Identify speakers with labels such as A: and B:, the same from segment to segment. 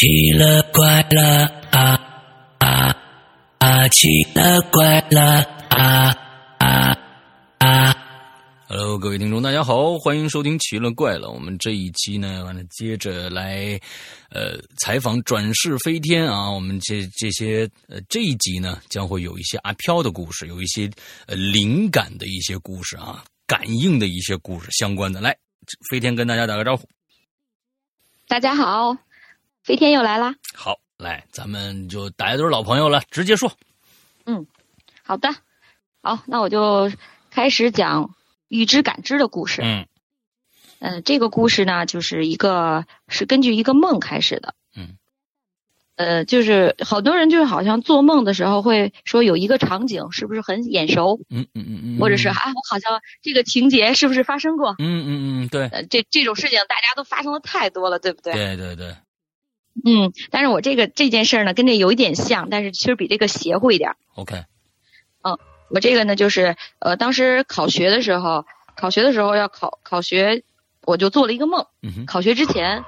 A: 奇了怪了啊啊啊！奇了怪了啊啊啊
B: ！Hello，各位听众，大家好，欢迎收听《奇了怪了》。我们这一期呢，完了接着来呃采访转世飞天啊。我们这这些呃这一集呢，将会有一些阿飘的故事，有一些呃灵感的一些故事啊，感应的一些故事相关的。来，飞天跟大家打个招呼。
C: 大家好。飞天又来啦！
B: 好，来，咱们就大家都是老朋友了，直接说。
C: 嗯，好的，好，那我就开始讲预知感知的故事。
B: 嗯，
C: 嗯，这个故事呢，就是一个是根据一个梦开始的。
B: 嗯，
C: 呃，就是好多人就是好像做梦的时候会说有一个场景是不是很眼熟？
B: 嗯嗯嗯嗯，
C: 或者是啊，我好像这个情节是不是发生过？
B: 嗯嗯嗯，对。
C: 呃，这这种事情大家都发生的太多了，对不对？
B: 对对对。
C: 嗯，但是我这个这件事呢，跟这有一点像，但是其实比这个邪乎一点。
B: OK。
C: 嗯，我这个呢，就是呃，当时考学的时候，考学的时候要考考学，我就做了一个梦。
B: 嗯
C: 考学之前，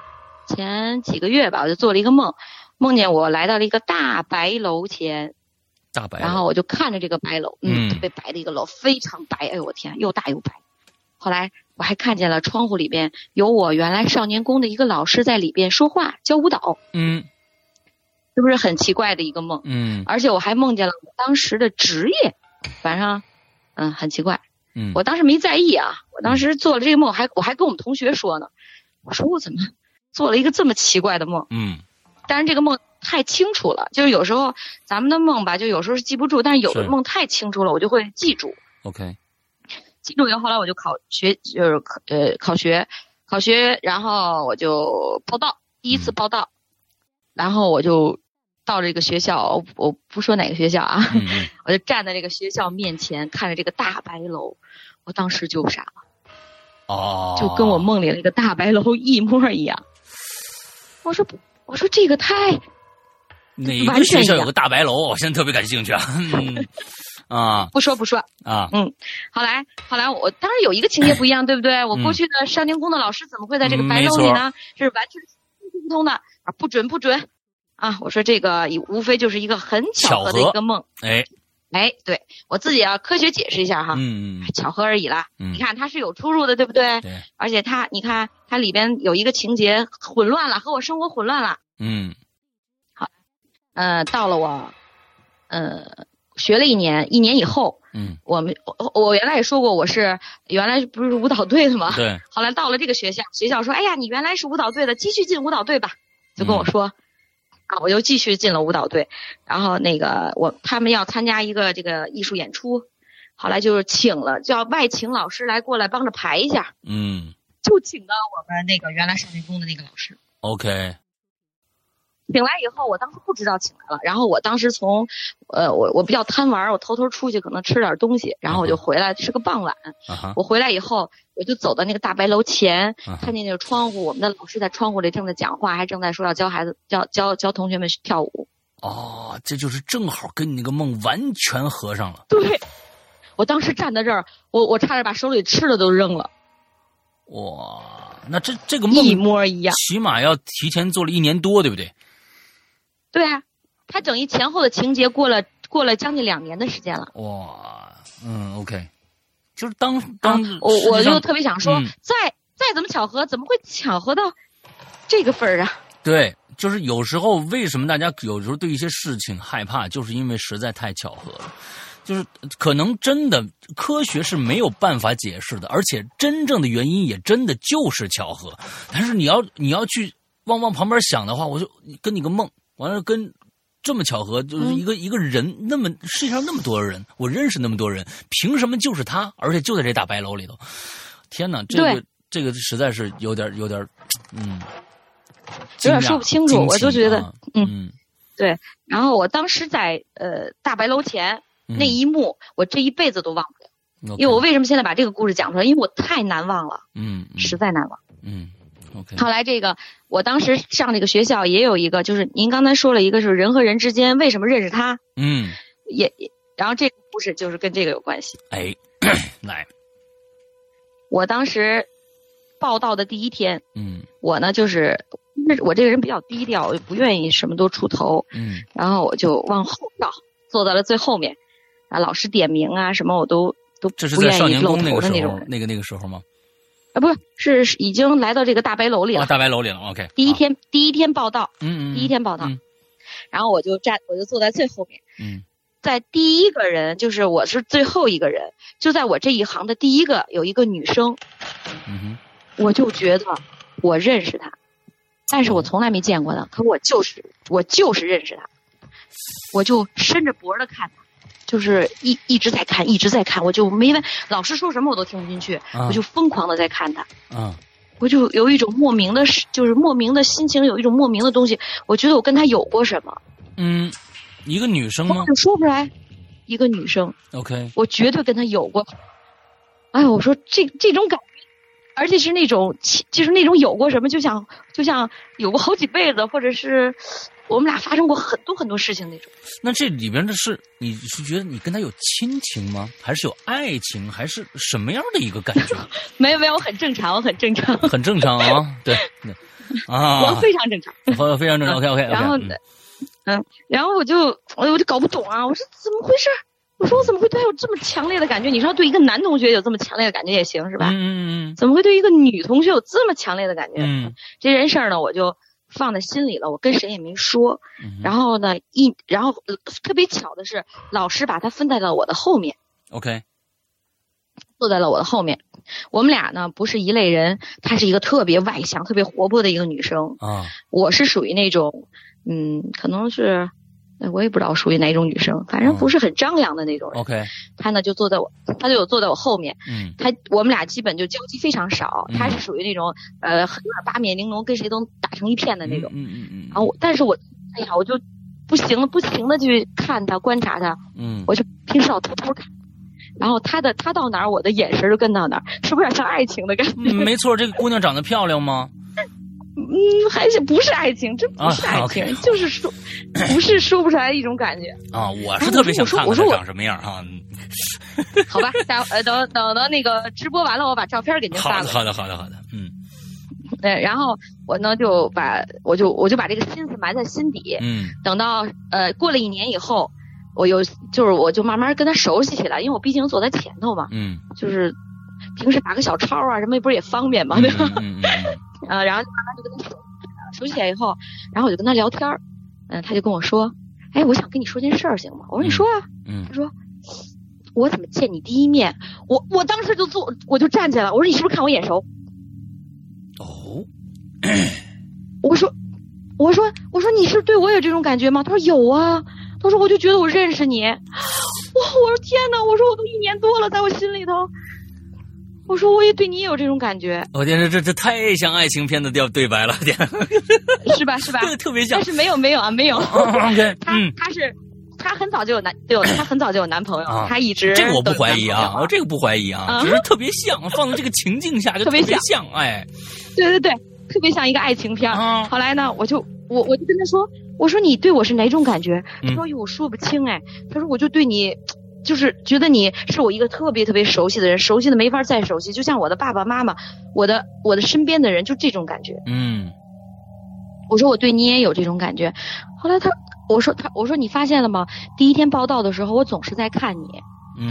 C: 前几个月吧，我就做了一个梦，梦见我来到了一个大白楼前。
B: 大白。
C: 然后我就看着这个白楼，嗯，特别白的一个楼，非常白。哎呦我天，又大又白。后来我还看见了窗户里边有我原来少年宫的一个老师在里边说话教舞蹈，
B: 嗯，
C: 是不是很奇怪的一个梦？
B: 嗯，
C: 而且我还梦见了我当时的职业，反正，嗯，很奇怪。
B: 嗯，
C: 我当时没在意啊，我当时做了这个梦，还我还跟我们同学说呢，我说我怎么做了一个这么奇怪的梦？
B: 嗯，
C: 但是这个梦太清楚了，就是有时候咱们的梦吧，就有时候是记不住，但是有的梦太清楚了，我就会记住。
B: OK。
C: 记住以后，后来我就考学，就是考呃考学，考学，然后我就报到，第一次报到，然后我就到这个学校，我不说哪个学校啊，我就站在这个学校面前，看着这个大白楼，我当时就傻了，
B: 哦，
C: 就跟我梦里那个大白楼一模一样。我说，我说这个太，
B: 哪个学校有个大白楼？我现在特别感兴趣啊。啊，
C: 不说不说
B: 啊，
C: 嗯，后来后来我当然有一个情节不一样，对不对？我过去的少年宫的老师怎么会在这个白楼里呢？是完全不通的啊，不准不准啊！我说这个无非就是一个很巧合的一个梦，
B: 哎
C: 哎，对我自己要科学解释一下哈，
B: 嗯嗯
C: 巧合而已啦。
B: 你
C: 看它是有出入的，对不对？
B: 对，
C: 而且它你看它里边有一个情节混乱了，和我生活混乱了。
B: 嗯，
C: 好，呃，到了我，呃。学了一年，一年以后，
B: 嗯，
C: 我们我我原来也说过，我是原来不是舞蹈队的吗？
B: 对。
C: 后来到了这个学校，学校说：“哎呀，你原来是舞蹈队的，继续进舞蹈队吧。”就跟我说，啊，我又继续进了舞蹈队。然后那个我他们要参加一个这个艺术演出，后来就是请了叫外请老师来过来帮着排一下。
B: 嗯。
C: 就请到我们那个原来少年宫的那个老师。
B: OK。
C: 请来以后，我当时不知道起来了。然后我当时从，呃，我我比较贪玩，我偷偷出去可能吃点东西，然后我就回来，是个傍晚。我回来以后，我就走到那个大白楼前，看见那个窗户，我们的老师在窗户里正在讲话，还正在说要教孩子教教教同学们跳舞。
B: 哦，这就是正好跟你那个梦完全合上了。
C: 对，我当时站在这儿，我我差点把手里吃的都扔了。
B: 哇，那这这个梦
C: 一模一样，
B: 起码要提前做了一年多，对不对？
C: 对啊，他整一前后的情节过了过了将近两年的时间了。
B: 哇，嗯，OK，就是当当
C: 我我就特别想说，再再怎么巧合，怎么会巧合到这个份儿啊？
B: 对，就是有时候为什么大家有时候对一些事情害怕，就是因为实在太巧合了，就是可能真的科学是没有办法解释的，而且真正的原因也真的就是巧合。但是你要你要去往往旁边想的话，我就跟你个梦。完了，跟这么巧合，就是一个一个人，那么世界上那么多人，我认识那么多人，凭什么就是他？而且就在这大白楼里头，天哪，这个这个实在是有点有点，嗯，
C: 有点说不清楚。我就觉得，
B: 嗯，
C: 对。然后我当时在呃大白楼前那一幕，我这一辈子都忘不了。因为我为什么现在把这个故事讲出来？因为我太难忘了，
B: 嗯，
C: 实在难忘，
B: 嗯。
C: 后来这个，我当时上这个学校也有一个，就是您刚才说了一个是人和人之间为什么认识他，
B: 嗯，
C: 也，然后这个故事就是跟这个有关系。
B: 哎，来，
C: 我当时报道的第一天，
B: 嗯，
C: 我呢就是我这个人比较低调，我不愿意什么都出头，
B: 嗯，
C: 然后我就往后倒，坐到了最后面，啊，老师点名啊什么我都都
B: 不愿意露头的
C: 那种，
B: 那个那个时候吗？
C: 啊，不是，是已经来到这个大白楼里了。
B: 大白楼里了，OK。
C: 第一天，第一天报道，
B: 嗯
C: 嗯，第一天报道，然后我就站，我就坐在最后面，
B: 嗯，
C: 在第一个人，就是我是最后一个人，就在我这一行的第一个有一个女生，
B: 嗯哼，
C: 我就觉得我认识她，但是我从来没见过她，可我就是我就是认识她，我就伸着脖子看她。就是一一直在看，一直在看，我就没问老师说什么我都听不进去，我就疯狂的在看他，
B: 嗯，
C: 我就有一种莫名的，就是莫名的心情，有一种莫名的东西，我觉得我跟他有过什么，
B: 嗯，一个女生吗？
C: 就说不出来，一个女生
B: ，OK，
C: 我绝对跟他有过，哎，我说这这种感觉，而且是那种，就是那种有过什么，就像就像有过好几辈子，或者是。我们俩发生过很多很多事情那种。
B: 那这里边的是，你是觉得你跟他有亲情吗？还是有爱情？还是什么样的一个感觉？
C: 没 有没有，我很正常，我很正常。
B: 很正常啊，对，啊，
C: 我非常正常，
B: 非常正常。OK OK。
C: 然后，嗯，然后我就我我就搞不懂啊，我说怎么回事？我说我怎么会对他有这么强烈的感觉？你说对一个男同学有这么强烈的感觉也行是吧？
B: 嗯嗯嗯。
C: 怎么会对一个女同学有这么强烈的感觉？
B: 嗯，
C: 这件事儿呢，我就。放在心里了，我跟谁也没说。然后呢，一然后特别巧的是，老师把他分在了我的后面。
B: OK，
C: 坐在了我的后面。我们俩呢不是一类人，她是一个特别外向、特别活泼的一个女生。
B: 啊，
C: 我是属于那种，嗯，可能是。我也不知道属于哪种女生，反正不是很张扬的那种人。
B: OK，
C: 她呢就坐在我，她就有坐在我后面。
B: 嗯，
C: 她我们俩基本就交集非常少。她是属于那种呃，有点八面玲珑，跟谁都打成一片的那种。
B: 嗯嗯嗯。
C: 然后我，但是我，哎呀，我就不行了，不行的去看她，观察她。
B: 嗯。
C: 我就平时老偷偷看，然后她的她到哪儿，我的眼神就跟到哪儿，是不是有点像爱情的感觉？
B: 没错，这个姑娘长得漂亮吗？
C: 嗯，还是不是爱情？这不是爱情，就是说，不是说不出来一种感觉
B: 啊！我是特别想看看他长什么样啊。
C: 好吧，待呃等等到那个直播完了，我把照片给您发
B: 了。好的，好的，好的，嗯。
C: 对，然后我呢就把我就我就把这个心思埋在心底。
B: 嗯。
C: 等到呃过了一年以后，我又就是我就慢慢跟他熟悉起来，因为我毕竟坐在前头嘛。
B: 嗯。
C: 就是平时打个小抄啊什么，不是也方便嘛，对吧？
B: 嗯嗯嗯。
C: 呃，然后慢慢就跟他熟起来以后，然后我就跟他聊天儿，嗯，他就跟我说，哎，我想跟你说件事儿，行吗？我说你说啊，
B: 嗯，
C: 他说我怎么见你第一面，我我当时就坐，我就站起来了，我说你是不是看我眼熟？
B: 哦，
C: 我说我说我说你是对我有这种感觉吗？他说有啊，他说我就觉得我认识你，哇，我说天哪，我说我都一年多了，在我心里头。我说我也对你也有这种感觉。
B: 我天，这这这太像爱情片的调对白了，天，
C: 是 吧是吧？
B: 特别像。
C: 但是没有没有啊，没有。
B: OK，
C: 他他是他很早就有男，对，他很早就有男朋友，他一直
B: 这个我不怀疑啊，我这个不怀疑啊，只是特别像，放在这个情境下就
C: 特别
B: 像，哎，
C: 对对对，特别像一个爱情片。后来呢，我就我我就跟他说，我说你对我是哪种感觉？他说哟，我说不清哎。他说我就对你。就是觉得你是我一个特别特别熟悉的人，熟悉的没法再熟悉，就像我的爸爸妈妈，我的我的身边的人，就这种感觉。
B: 嗯，
C: 我说我对你也有这种感觉。后来他我说他我说你发现了吗？第一天报道的时候，我总是在看你。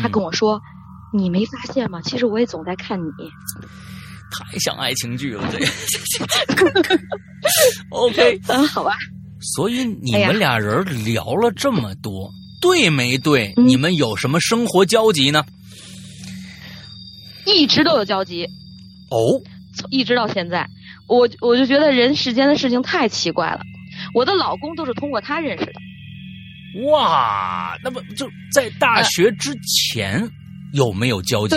C: 他跟我说，你没发现吗？其实我也总在看你。
B: 太像爱情剧了，这。OK，
C: 嗯，好吧。
B: 所以你们俩人聊了这么多。对没对？你们有什么生活交集呢？
C: 一直都有交集。
B: 哦，
C: 一直到现在，我我就觉得人世间的事情太奇怪了。我的老公都是通过他认识的。
B: 哇，那么就在大学之前有没有交集？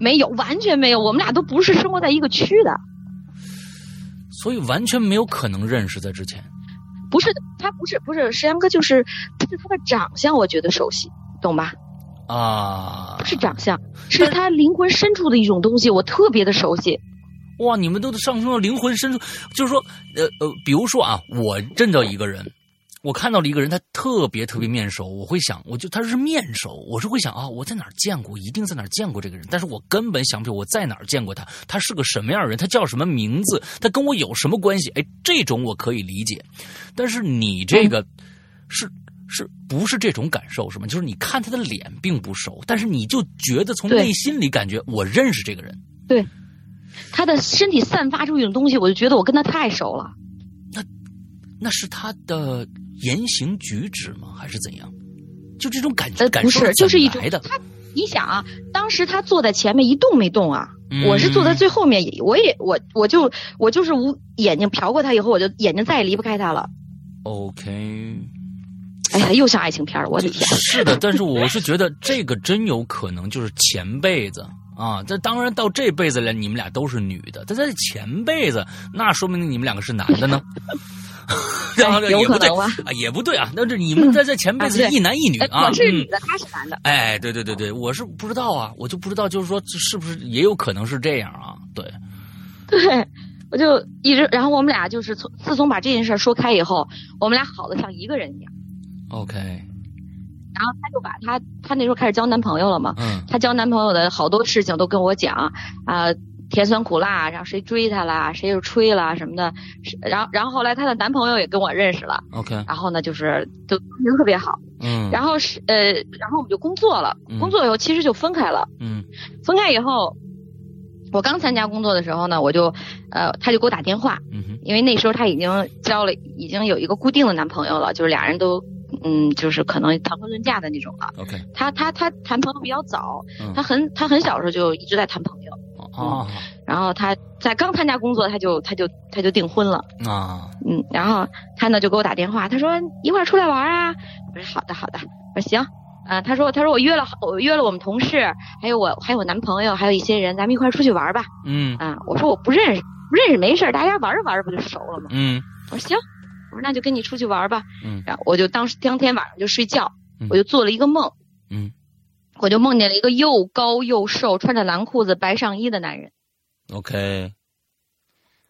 C: 没有，完全没有。我们俩都不是生活在一个区的，
B: 所以完全没有可能认识在之前。
C: 不是他，不是不是石阳哥，就是不是他的长相，我觉得熟悉，懂吧？
B: 啊，不
C: 是长相，是他灵魂深处的一种东西，我特别的熟悉。
B: 哇，你们都上升到灵魂深处，就是说，呃呃，比如说啊，我认到一个人，我看到了一个人，他特别特别面熟，我会想，我就他是面熟，我是会想啊，我在哪儿见过，一定在哪儿见过这个人，但是我根本想不起我在哪儿见过他，他是个什么样的人，他叫什么名字，他跟我有什么关系？哎，这种我可以理解，但是你这个是是不是这种感受是吗？就是你看他的脸并不熟，但是你就觉得从内心里感觉我认识这个人，
C: 对，他的身体散发出一种东西，我就觉得我跟他太熟了。
B: 那那是他的。言行举止吗？还是怎样？就这种感觉，
C: 不是，就是一种他。你想啊，当时他坐在前面一动没动啊，我是坐在最后面，我也我我就我就是无眼睛瞟过他以后，我就眼睛再也离不开他了。
B: OK。
C: 哎呀，又像爱情片我的天！
B: 是的，但是我是觉得这个真有可能就是前辈子啊。这当然到这辈子了，你们俩都是女的，但在前辈子，那说明你们两个是男的呢。然后
C: 有可能
B: 啊，也不对啊。那这你们在在前辈子一男一女啊？
C: 我是女的，他是男的。
B: 哎，对对对对，我是不知道啊，我就不知道，就是说是不是也有可能是这样啊？对，
C: 对，我就一直，然后我们俩就是从自从把这件事说开以后，我们俩好的像一个人一样。
B: OK。
C: 然后他就把他他那时候开始交男朋友了嘛，
B: 嗯，
C: 他交男朋友的好多事情都跟我讲啊。甜酸苦辣，然后谁追她啦，谁又吹啦什么的，然后然后后来她的男朋友也跟我认识了
B: ，OK，
C: 然后呢就是就人特别好，
B: 嗯，
C: 然后是呃，然后我们就工作了，工作以后其实就分开了，
B: 嗯，
C: 分开以后，我刚参加工作的时候呢，我就呃，他就给我打电话，
B: 嗯
C: 因为那时候他已经交了，已经有一个固定的男朋友了，就是俩人都嗯，就是可能谈婚论嫁的那种了
B: ，OK，
C: 他他他谈朋友比较早，他很他很小时候就一直在谈朋友。
B: 哦，
C: 然后他在刚参加工作，他就他就他就订婚了
B: 啊，
C: 嗯，然后他呢就给我打电话，他说一块儿出来玩啊，我说好的好的，我说行，嗯，他说他说我约了我约了我们同事，还有我还有我男朋友，还有一些人，咱们一块儿出去玩吧，
B: 嗯，
C: 啊，我说我不认识不认识没事，大家玩着玩着不就熟了吗？
B: 嗯，
C: 我说行，我说那就跟你出去玩吧，
B: 嗯，
C: 然后我就当时当天晚上就睡觉，我就做了一个梦，
B: 嗯，
C: 我就梦见了一个又高又瘦，穿着蓝裤子白上衣的男人。
B: OK，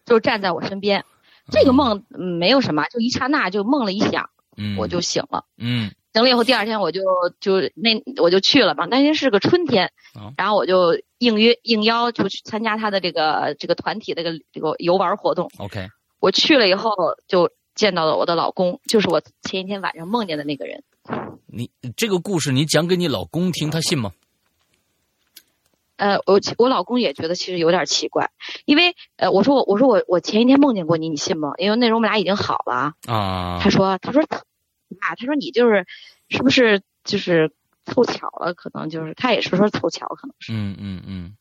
C: 就站在我身边，这个梦没有什么，就一刹那就梦了一响，我就醒了。
B: 嗯，
C: 醒了以后，第二天我就就那我就去了嘛。那天是个春天，然后我就应约应邀就去参加他的这个这个团体这个这个游玩活动。
B: OK，
C: 我去了以后就见到了我的老公，就是我前一天晚上梦见的那个人。
B: 你这个故事你讲给你老公听，他信吗？
C: 呃，我我老公也觉得其实有点奇怪，因为呃，我说我我说我我前一天梦见过你，你信吗？因为那时候我们俩已经好了
B: 啊。
C: 他说他说啊，他说你就是是不是就是凑巧了？可能就是他也是说凑巧，可能是。
B: 嗯嗯嗯。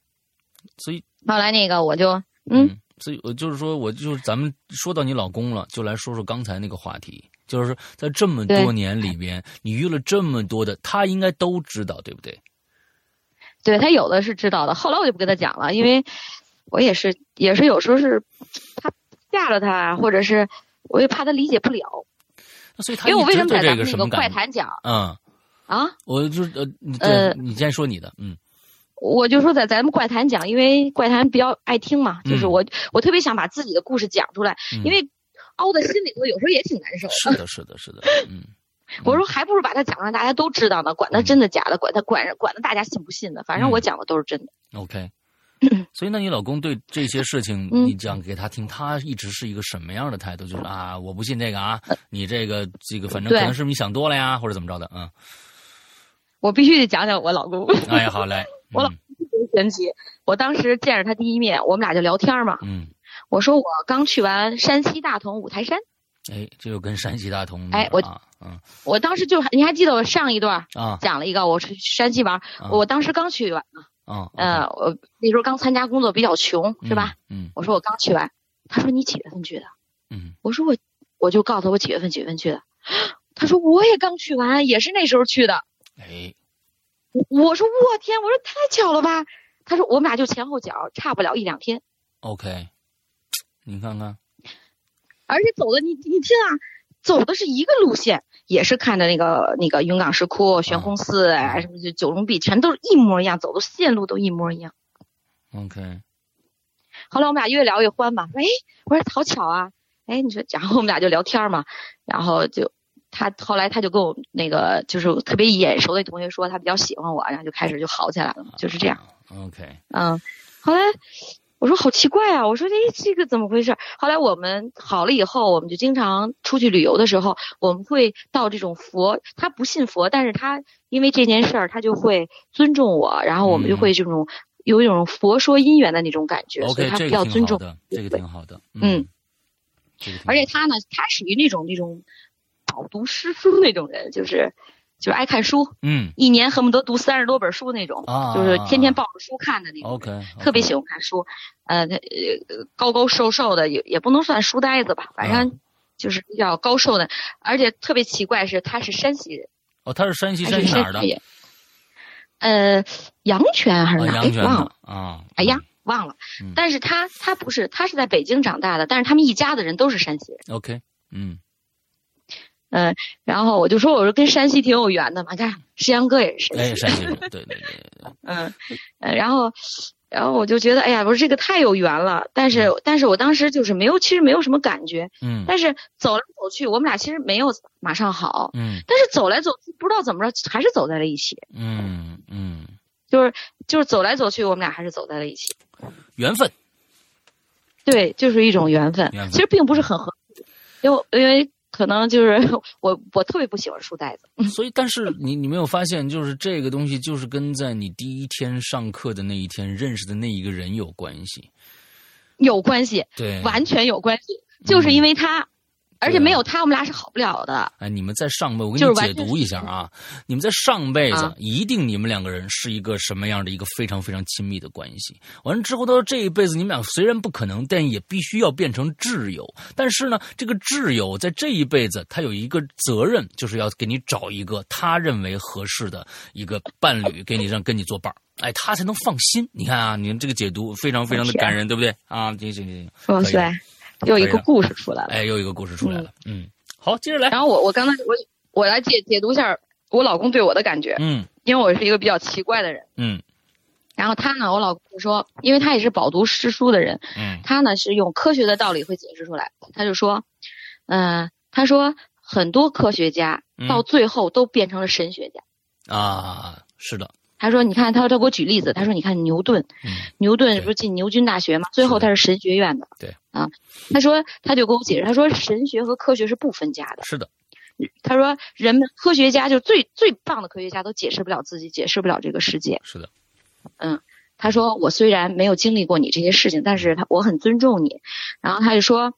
B: 所以
C: 后来那个我就嗯，
B: 所以我就是说我就是咱们说到你老公了，就来说说刚才那个话题，就是在这么多年里边，你遇了这么多的，他应该都知道，对不对？
C: 对他有的是知道的，后来我就不跟他讲了，因为我也是也是有时候是怕吓着他，或者是我也怕他理解不了。
B: 所以他
C: 因为我为什么在
B: 这
C: 个那个怪谈讲？
B: 嗯
C: 啊，
B: 我就是呃
C: 呃，
B: 你先说你的，嗯，
C: 我就说在咱们怪谈讲，因为怪谈比较爱听嘛，就是我我特别想把自己的故事讲出来，因为凹在心里头有时候也挺难受。
B: 是的，是的，是的，嗯。
C: 我说还不如把它讲让大家都知道呢，管它真的假的，管它管管的大家信不信的，反正我讲的都是真的。
B: OK，所以那你老公对这些事情你讲给他听，他一直是一个什么样的态度？就是啊，我不信这个啊，你这个这个反正可能是你想多了呀，或者怎么着的嗯。
C: 我必须得讲讲我老公。
B: 哎，好嘞。
C: 我老公特别神奇，我当时见着他第一面，我们俩就聊天嘛。
B: 嗯。
C: 我说我刚去完山西大同五台山。
B: 哎，这就跟山西大同
C: 哎，我
B: 嗯，
C: 我当时就你还记得我上一段
B: 啊
C: 讲了一个我去山西玩，我当时刚去完嘛，
B: 啊，
C: 嗯，我那时候刚参加工作比较穷是吧？
B: 嗯，
C: 我说我刚去完，他说你几月份去的？
B: 嗯，
C: 我说我我就告诉他我几月份几月份去的，他说我也刚去完，也是那时候去的。
B: 哎，
C: 我说我天，我说太巧了吧？他说我们俩就前后脚差不了一两天。
B: OK，你看看。
C: 而且走的你你听啊，走的是一个路线，也是看的那个那个云冈石窟、悬空寺啊，什么就九龙壁，全都是一模一样，走的线路都一模一样。
B: OK。
C: 后来我们俩越聊越欢嘛，哎，我说好巧啊，哎，你说，然后我们俩就聊天嘛，然后就他后来他就跟我那个就是特别眼熟的同学说他比较喜欢我，然后就开始就好起来了，就是这样。
B: OK，
C: 嗯，后来我说好奇怪啊，我说哎这个怎么回事？后来我们好了以后，我们就经常出去旅游的时候，我们会到这种佛，他不信佛，但是他因为这件事儿他就会尊重我，然后我们就会这种有一种佛说姻缘的那种感觉，所以他比较尊重。
B: 这个挺好的，嗯，
C: 而且他呢，他属于那种那种。饱读诗书那种人，就是就是爱看书，
B: 嗯，
C: 一年恨不得读三十多本书那种，就是天天抱着书看的那种
B: ，OK，
C: 特别喜欢看书，呃，他高高瘦瘦的，也也不能算书呆子吧，反正就是比较高瘦的，而且特别奇怪是他是山西人，
B: 哦，他是山西山西哪儿的？
C: 呃，阳泉还是哪？
B: 阳泉
C: 忘了
B: 啊，
C: 哎呀，忘了，但是他他不是，他是在北京长大的，但是他们一家的人都是山西人
B: ，OK，嗯。
C: 嗯，然后我就说，我说跟山西挺有缘的嘛，看石阳哥也是。
B: 山西，山西，对对对对，
C: 嗯，然后，然后我就觉得，哎呀，我说这个太有缘了，但是，但是我当时就是没有，其实没有什么感觉，
B: 嗯，
C: 但是走来走去，我们俩其实没有马上好，
B: 嗯，
C: 但是走来走去，不知道怎么着，还是走在了一起，
B: 嗯嗯，
C: 就是就是走来走去，我们俩还是走在了一起，
B: 缘分，
C: 对，就是一种缘分，其实并不是很合，因为因为。可能就是 我，我特别不喜欢书袋子。
B: 所以，但是你你没有发现，就是这个东西，就是跟在你第一天上课的那一天认识的那一个人有关系，
C: 有关系，
B: 对，
C: 完全有关系，就是因为他。而且没有他，我们俩是好不了的。
B: 哎，你们在上辈，我给你解读一下啊。你们在上辈子，一定你们两个人是一个什么样的一个非常非常亲密的关系。完了之后，到这一辈子，你们俩虽然不可能，但也必须要变成挚友。但是呢，这个挚友在这一辈子，他有一个责任，就是要给你找一个他认为合适的一个伴侣，给你让跟你作伴儿，哎，他才能放心。你看啊，你们这个解读非常非常的感人，对不对？啊，行行行，
C: 哇塞。又一个故事出来了，
B: 哎，又一个故事出来了，嗯，好，接着来。
C: 然后我我刚才我我来解解读一下我老公对我的感觉，
B: 嗯，
C: 因为我是一个比较奇怪的人，
B: 嗯，
C: 然后他呢，我老公说，因为他也是饱读诗书的人，
B: 嗯，
C: 他呢是用科学的道理会解释出来，他就说，嗯，他说很多科学家到最后都变成了神学
B: 家，啊，是的。
C: 他说：“你看，他说他给我举例子。他说，你看牛顿，牛顿不是进牛津大学嘛？最后他是神学院的。
B: 对
C: 啊，他说他就跟我解释，他说神学和科学是不分家的。
B: 是的，
C: 他说人们科学家就最最棒的科学家都解释不了自己，解释不了这个世界。
B: 是的，
C: 嗯，他说我虽然没有经历过你这些事情，但是他我很尊重你。然后他就说。”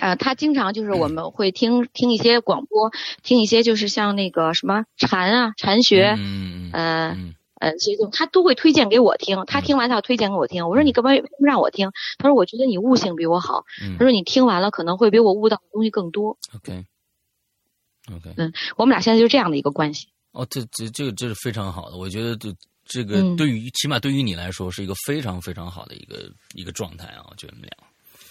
C: 呃，他经常就是我们会听听一些广播，听一些就是像那个什么禅啊、禅学，
B: 嗯
C: 呃呃，这种他都会推荐给我听。他听完他要推荐给我听。我说你干嘛不让我听？他说我觉得你悟性比我好。他说你听完了可能会比我悟到的东西更多。
B: OK OK，
C: 嗯，我们俩现在就是这样的一个关系。
B: 哦，这这这个这是非常好的，我觉得这这个对于起码对于你来说是一个非常非常好的一个一个状态啊，我觉得你们俩。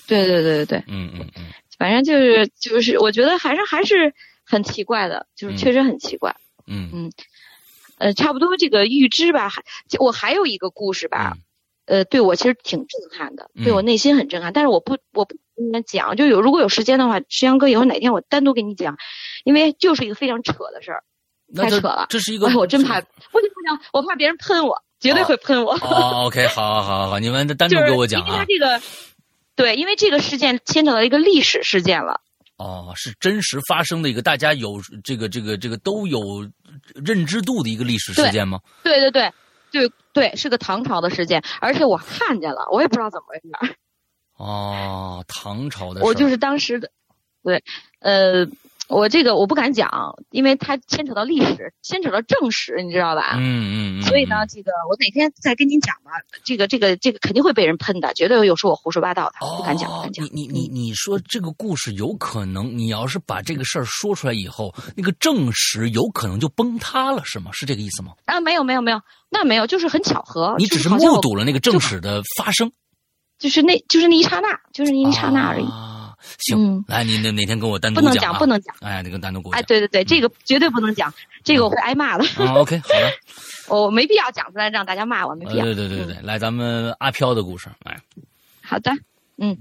C: 对对对对对，
B: 嗯嗯嗯，
C: 反正就是就是，我觉得还是还是很奇怪的，就是确实很奇怪。
B: 嗯
C: 嗯，呃，差不多这个预知吧，还我还有一个故事吧，呃，对我其实挺震撼的，对我内心很震撼。但是我不我不跟你们讲，就有如果有时间的话，石阳哥以后哪天我单独给你讲，因为就是一个非常扯的事儿，太扯了。
B: 这是一个，
C: 我真怕，不行不行，我怕别人喷我，绝对会喷我。
B: 哦，OK，好好好好，你们单独给我讲
C: 啊。因为他这个。对，因为这个事件牵扯到一个历史事件了。
B: 哦，是真实发生的一个大家有这个这个这个都有认知度的一个历史事件吗？
C: 对对对对对，是个唐朝的事件，而且我看见了，我也不知道怎么回事。
B: 哦，唐朝的。
C: 我就是当时的，对，呃。我这个我不敢讲，因为它牵扯到历史，牵扯到正史，你知道吧？
B: 嗯嗯。
C: 所以呢，这个我哪天再跟您讲吧。这个这个这个肯定会被人喷的，绝对有说我胡说八道的，不敢讲，不敢讲。
B: 你你你你说这个故事有可能，你要是把这个事儿说出来以后，那个正史有可能就崩塌了，是吗？是这个意思吗？
C: 啊，没有没有没有，那没有，就是很巧合。
B: 你只是目睹了那个正史的发生，
C: 就是那就是那一刹那，就是那一刹那而已。
B: 行，来，你那哪天跟我单独
C: 讲。不能讲，不能讲。
B: 哎，你跟单独给我讲。
C: 哎，对对对，这个绝对不能讲，这个我会挨骂的。
B: OK，好的。
C: 我没必要讲出来让大家骂我，没必要。
B: 对对对对，来，咱们阿飘的故事来。
C: 好的，嗯，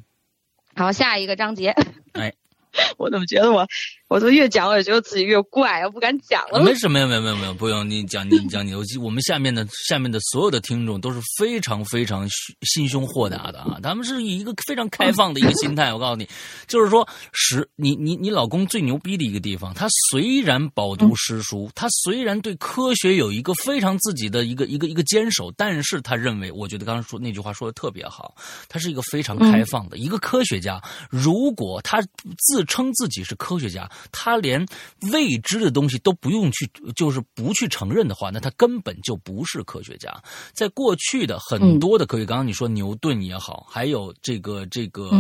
C: 好，下一个章节。
B: 哎，
C: 我怎么觉得我，我都越讲我也觉得自己越怪，我不敢讲了。
B: 没事，没有，没有，没有，没有，不用你讲，你讲你。我我们下面的下面的所有的听众都是非常非常心胸豁达的啊，他们是以一个非常开放的一个心态。我告诉你，就是说，实你你你老公最牛逼的一个地方，他虽然饱读诗书，他虽然对科学有一个非常自己的一个一个一个坚守，但是他认为，我觉得刚刚说那句话说的特别好，他是一个非常开放的一个科学家。如果他自称自己是科学家，他连未知的东西都不用去，就是不去承认的话，那他根本就不是科学家。在过去的很多的科学，刚刚你说牛顿也好，还有这个这个，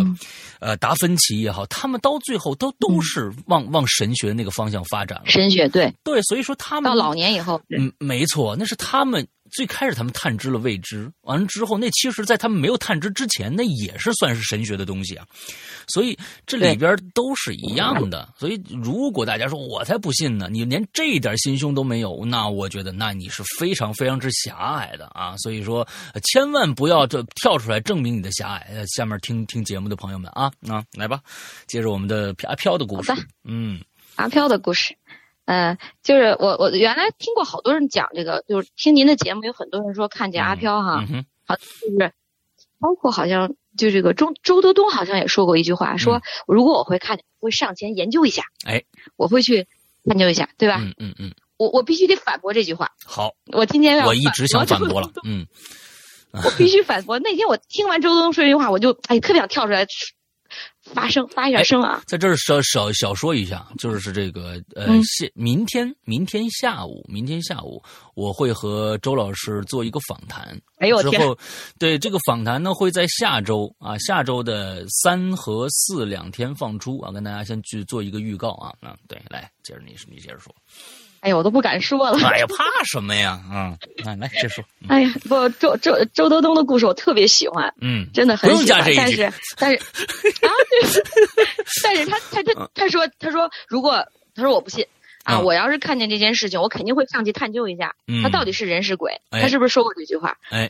B: 呃，达芬奇也好，他们到最后都都是往往神学那个方向发展了。
C: 神学对
B: 对，所以说他们
C: 到老年以后，
B: 嗯，没错，那是他们。最开始他们探知了未知，完了之后，那其实，在他们没有探知之前，那也是算是神学的东西啊。所以这里边都是一样的。所以如果大家说我才不信呢，你连这一点心胸都没有，那我觉得那你是非常非常之狭隘的啊。所以说，千万不要这跳出来证明你的狭隘。下面听听节目的朋友们啊啊，来吧，接着我们的阿飘的故事。嗯，
C: 阿飘的故事。嗯，就是我我原来听过好多人讲这个，就是听您的节目，有很多人说看见阿飘哈，好就是包括好像就这个周周德东好像也说过一句话，说如果我会看见，会上前研究一下，
B: 哎，
C: 我会去探究一下，对吧？
B: 嗯嗯嗯，
C: 我我必须得反驳这句话。
B: 好，
C: 我今天要
B: 我一直想反驳了，嗯，
C: 我必须反驳。那天我听完周德东说这句话，我就哎特别想跳出来。发声发一下声啊！
B: 在这儿小小小说一下，就是这个呃，下明天明天下午，明天下午我会和周老师做一个访谈。
C: 哎呦
B: 之后，对这个访谈呢，会在下周啊，下周的三和四两天放出啊，跟大家先去做一个预告啊。嗯，对，来，接着你你接着说。
C: 哎呀，我都不敢说了。
B: 哎呀，怕什么呀？嗯，来来，接着说。
C: 哎呀，不，周周周德东的故事我特别喜欢。
B: 嗯，
C: 真的很喜欢。但是但 是啊，但是他他他他说他说如果他说我不信啊，我要是看见这件事情，我肯定会上去探究一下，他到底是人是鬼。他是不是说过这句话？
B: 哎，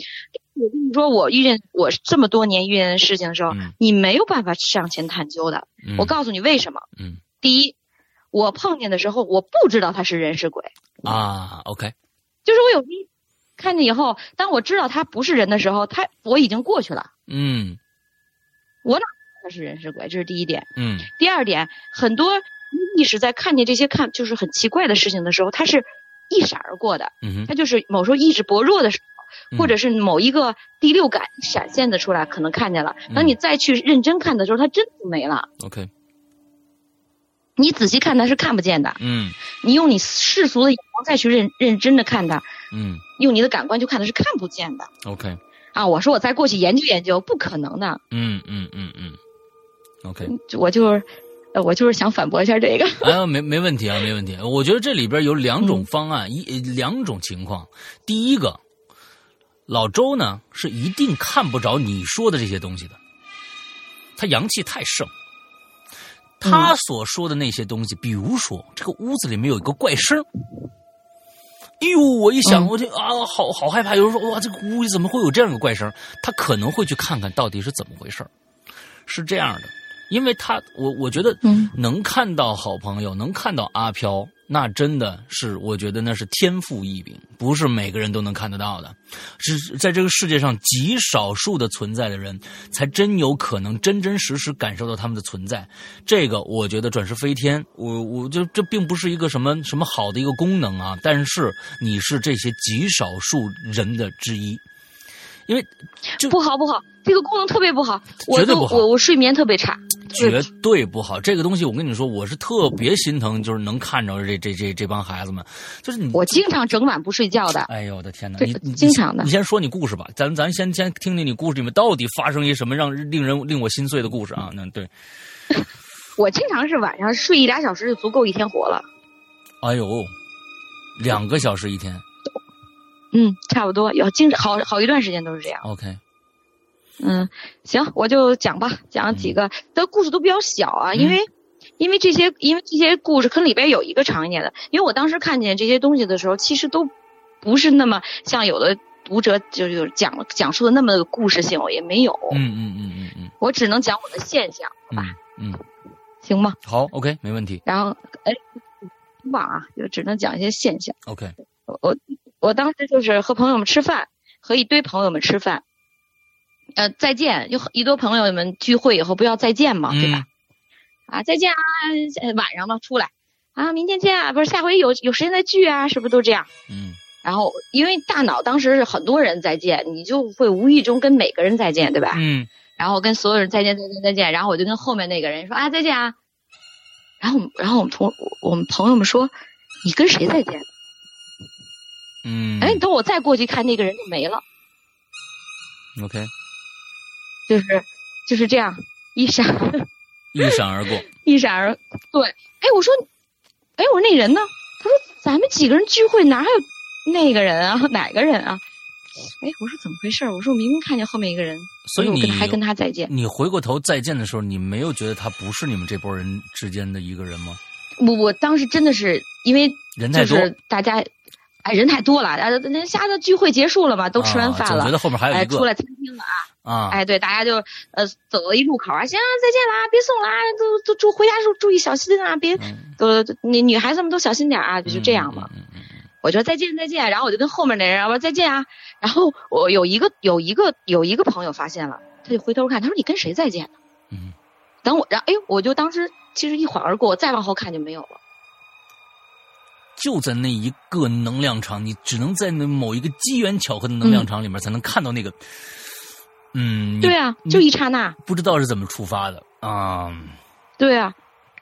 C: 我跟你说，我遇见我这么多年遇见的事情的时候，你没有办法上前探究的。我告诉你为什么？
B: 嗯，
C: 第一。我碰见的时候，我不知道他是人是鬼
B: 啊。OK，
C: 就是我有一看见以后，当我知道他不是人的时候，他我已经过去了。
B: 嗯，
C: 我哪他是人是鬼？这是第一点。
B: 嗯，
C: 第二点，很多意识在看见这些看就是很奇怪的事情的时候，他是一闪而过的。
B: 嗯
C: 他就是某时候意志薄弱的时候，或者是某一个第六感闪现的出来，可能看见了。等你再去认真看的时候，他真的没了。
B: OK。
C: 你仔细看他是看不见的，
B: 嗯，
C: 你用你世俗的眼光再去认认真的看他，
B: 嗯，
C: 用你的感官去看他是看不见的。
B: OK，
C: 啊，我说我再过去研究研究，不可能的。
B: 嗯嗯嗯嗯，OK，
C: 我就是，我就是想反驳一下这个。
B: 啊，没没问题啊，没问题。我觉得这里边有两种方案，一两种情况。第一个，老周呢是一定看不着你说的这些东西的，他阳气太盛。他所说的那些东西，比如说这个屋子里面有一个怪声哎呦，我一想，我就啊，好好害怕。有人说，哇，这个屋里怎么会有这样一个怪声他可能会去看看到底是怎么回事是这样的，因为他，我我觉得，能看到好朋友，能看到阿飘。那真的是，我觉得那是天赋异禀，不是每个人都能看得到的，是在这个世界上极少数的存在的人，才真有可能真真实实感受到他们的存在。这个我觉得转世飞天，我我就这并不是一个什么什么好的一个功能啊，但是你是这些极少数人的之一。因为
C: 不好不好，这个功能特别不好，
B: 绝对不好。
C: 我我睡眠特别差，
B: 绝对不好。这个东西我跟你说，我是特别心疼，就是能看着这这这这帮孩子们，就是你。
C: 我经常整晚不睡觉的。
B: 哎呦我的天哪！你你
C: 经常的。
B: 你先说你故事吧，咱咱先先听听你故事里面到底发生一什么让令人令我心碎的故事啊？那对。
C: 我经常是晚上睡一俩小时就足够一天活了。
B: 哎呦，两个小时一天。
C: 嗯，差不多有经好好一段时间都是这样。
B: OK，
C: 嗯，行，我就讲吧，讲几个的故事都比较小啊，因为因为这些因为这些故事可能里边有一个长一点的，因为我当时看见这些东西的时候，其实都不是那么像有的读者就就讲讲述的那么故事性，也没有。
B: 嗯嗯嗯嗯嗯，
C: 我只能讲我的现象，好吧？
B: 嗯。
C: 行吗？
B: 好，OK，没问题。
C: 然后，哎，忘啊，就只能讲一些现象。
B: OK，
C: 我我我当时就是和朋友们吃饭，和一堆朋友们吃饭，呃，再见，有一堆朋友们聚会以后不要再见嘛，对吧？啊，再见啊，晚上嘛出来啊，明天见啊，不是下回有有时间再聚啊，是不是都这样？
B: 嗯。
C: 然后，因为大脑当时是很多人再见，你就会无意中跟每个人再见，对吧？
B: 嗯。
C: 然后跟所有人再见，再见，再见。然后我就跟后面那个人说啊，再见啊。然后，然后我们同我们朋友们说，你跟谁再见？
B: 嗯。
C: 哎，等我再过去看，那个人就没了。
B: OK。
C: 就是就是这样，一闪，
B: 一闪而过，
C: 一闪而对。哎，我说，哎，我说那人呢？他说咱们几个人聚会哪有？那个人啊，哪个人啊？哎，我说怎么回事？我说我明明看见后面一个人，
B: 所以你
C: 还跟他再见。
B: 你回过头再见的时候，你没有觉得他不是你们这波人之间的一个人吗？
C: 我我当时真的是因为
B: 人太多，
C: 大家哎人太多了，啊那下次聚会结束了嘛，都吃完饭了，
B: 觉得后面还有一
C: 个出来餐厅了啊啊！哎，对，大家就呃走到一路口啊，行，再见啦，别送啦，都都注回家时候注意小心啊，别都女女孩子们都小心点啊，就这样嘛。我说再见再见，然后我就跟后面那人我说再见啊，然后我有一个有一个有一个朋友发现了，他就回头看，他说你跟谁再见呢？
B: 嗯，
C: 等我，然后哎呦，我就当时其实一晃而过，我再往后看就没有了。
B: 就在那一个能量场，你只能在那某一个机缘巧合的能量场里面才能看到那个，嗯，
C: 对啊，就一刹那，
B: 不知道是怎么触发的啊，
C: 对啊。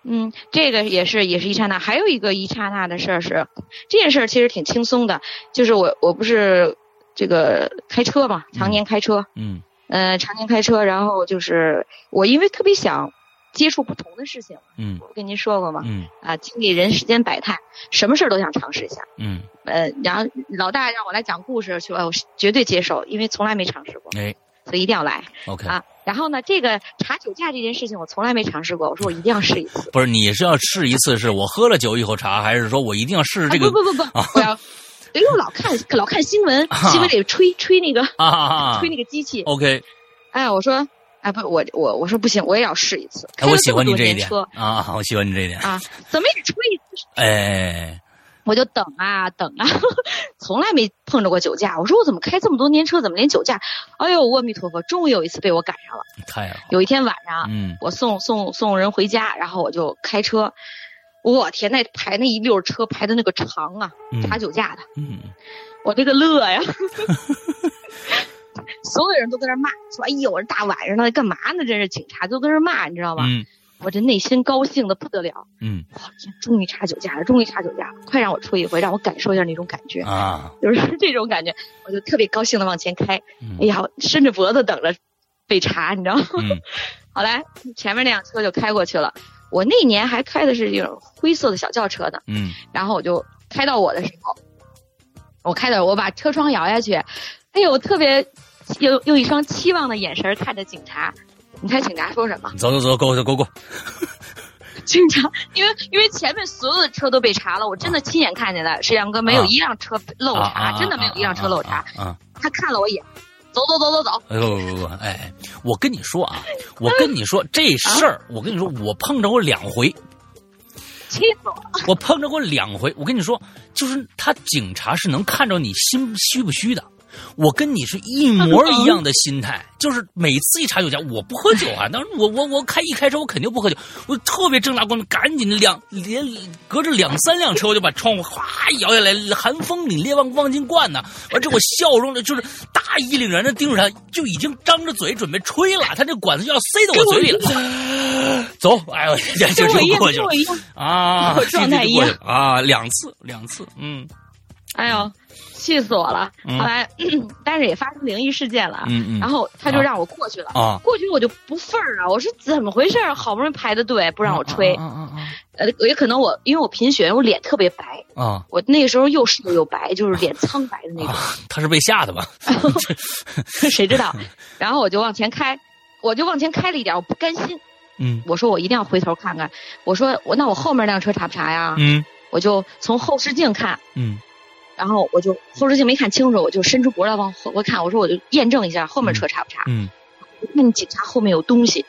C: 嗯，这个也是也是一刹那，还有一个一刹那的事儿是，这件事儿其实挺轻松的，就是我我不是这个开车嘛，常年开车，
B: 嗯，
C: 呃，常年开车，然后就是我因为特别想接触不同的事情，
B: 嗯，
C: 我跟您说过吗，
B: 嗯，
C: 啊，经历人世间百态，什么事儿都想尝试一下，
B: 嗯，
C: 呃，然后老大让我来讲故事去，我绝对接受，因为从来没尝试过，
B: 哎，
C: 所以一定要来
B: ，OK
C: 啊。然后呢，这个查酒驾这件事情，我从来没尝试过。我说 我一定要试一次。
B: 不是，你是要试一次，是我喝了酒以后查，还是说我一定要试试这个？
C: 不不不不，我要，因为我老看老看新闻，新闻里吹吹那个，吹那个机器。
B: OK。
C: 哎，我说，哎不，我我我说不行，我也要试一次。
B: 哎，我喜欢你这一点啊，我喜欢你这一点
C: 啊，怎么也得吹一次？
B: 哎。
C: 我就等啊等啊，从来没碰着过酒驾。我说我怎么开这么多年车，怎么连酒驾？哎呦，阿弥陀佛，终于有一次被我赶上了。
B: 太好。
C: 有一天晚上，嗯，我送送送人回家，然后我就开车，我天，那排那一溜车排的那个长啊，查酒驾的，
B: 嗯，
C: 我这个乐呀，所有人都在那骂，说哎呦，这大晚上的干嘛呢？这是警察都在那骂，你知道吗？
B: 嗯。
C: 我这内心高兴的不得了，
B: 嗯，
C: 哇，终于查酒驾了，终于查酒驾了，快让我出一回，让我感受一下那种感觉
B: 啊，
C: 就是这种感觉，我就特别高兴的往前开，哎呀，伸着脖子等着被查，你知道吗？好来，前面那辆车就开过去了，我那年还开的是这种灰色的小轿车呢，
B: 嗯，
C: 然后我就开到我的时候，我开的，我把车窗摇下去，哎呦，我特别用用一双期望的眼神看着警察。你猜警察说什么？
B: 走走走，过过过过。
C: 警察，因为因为前面所有的车都被查了，我真的亲眼看见了，沈阳哥没有一辆车漏查，真的没有一辆车漏查。
B: 啊，
C: 他看了我一眼，走走走走走。
B: 哎呦不不不，哎，我跟你说啊，我跟你说这事儿，我跟你说，我碰着过两回，
C: 气死我了。
B: 我碰着过两回，我跟你说，就是他警察是能看着你心虚不虚的。我跟你是一模一样的心态，就是每次一查酒驾，我不喝酒啊。当时我我我开一开车，我肯定不喝酒，我特别正大光明，赶紧两连隔着两三辆车，我就把窗户哗摇下来，寒风凛冽，望望进灌呢。完这我笑容的，就是大义凛然的盯着他，就已经张着嘴准备吹了，他这管子就要塞到我嘴里了。走，哎呦，这就就过去了啊，
C: 状态一样
B: 啊，两次两次，嗯，
C: 哎呦。气死我了！后来，但是也发生灵异事件了。然后他就让我过去了。
B: 啊。
C: 过去我就不忿儿啊！我说怎么回事？好不容易排的队，不让我吹。呃，也可能我因为我贫血，我脸特别白。
B: 啊。
C: 我那个时候又瘦又白，就是脸苍白的那种。
B: 他是被吓的吧？
C: 谁知道？然后我就往前开，我就往前开了一点，我不甘心。
B: 嗯。
C: 我说我一定要回头看看。我说我那我后面那辆车查不查呀？
B: 嗯。
C: 我就从后视镜看。
B: 嗯。
C: 然后我就后视镜没看清楚，我就伸出脖子往后我看，我说我就验证一下后面车查不查。
B: 嗯，
C: 那你警察后面有东西。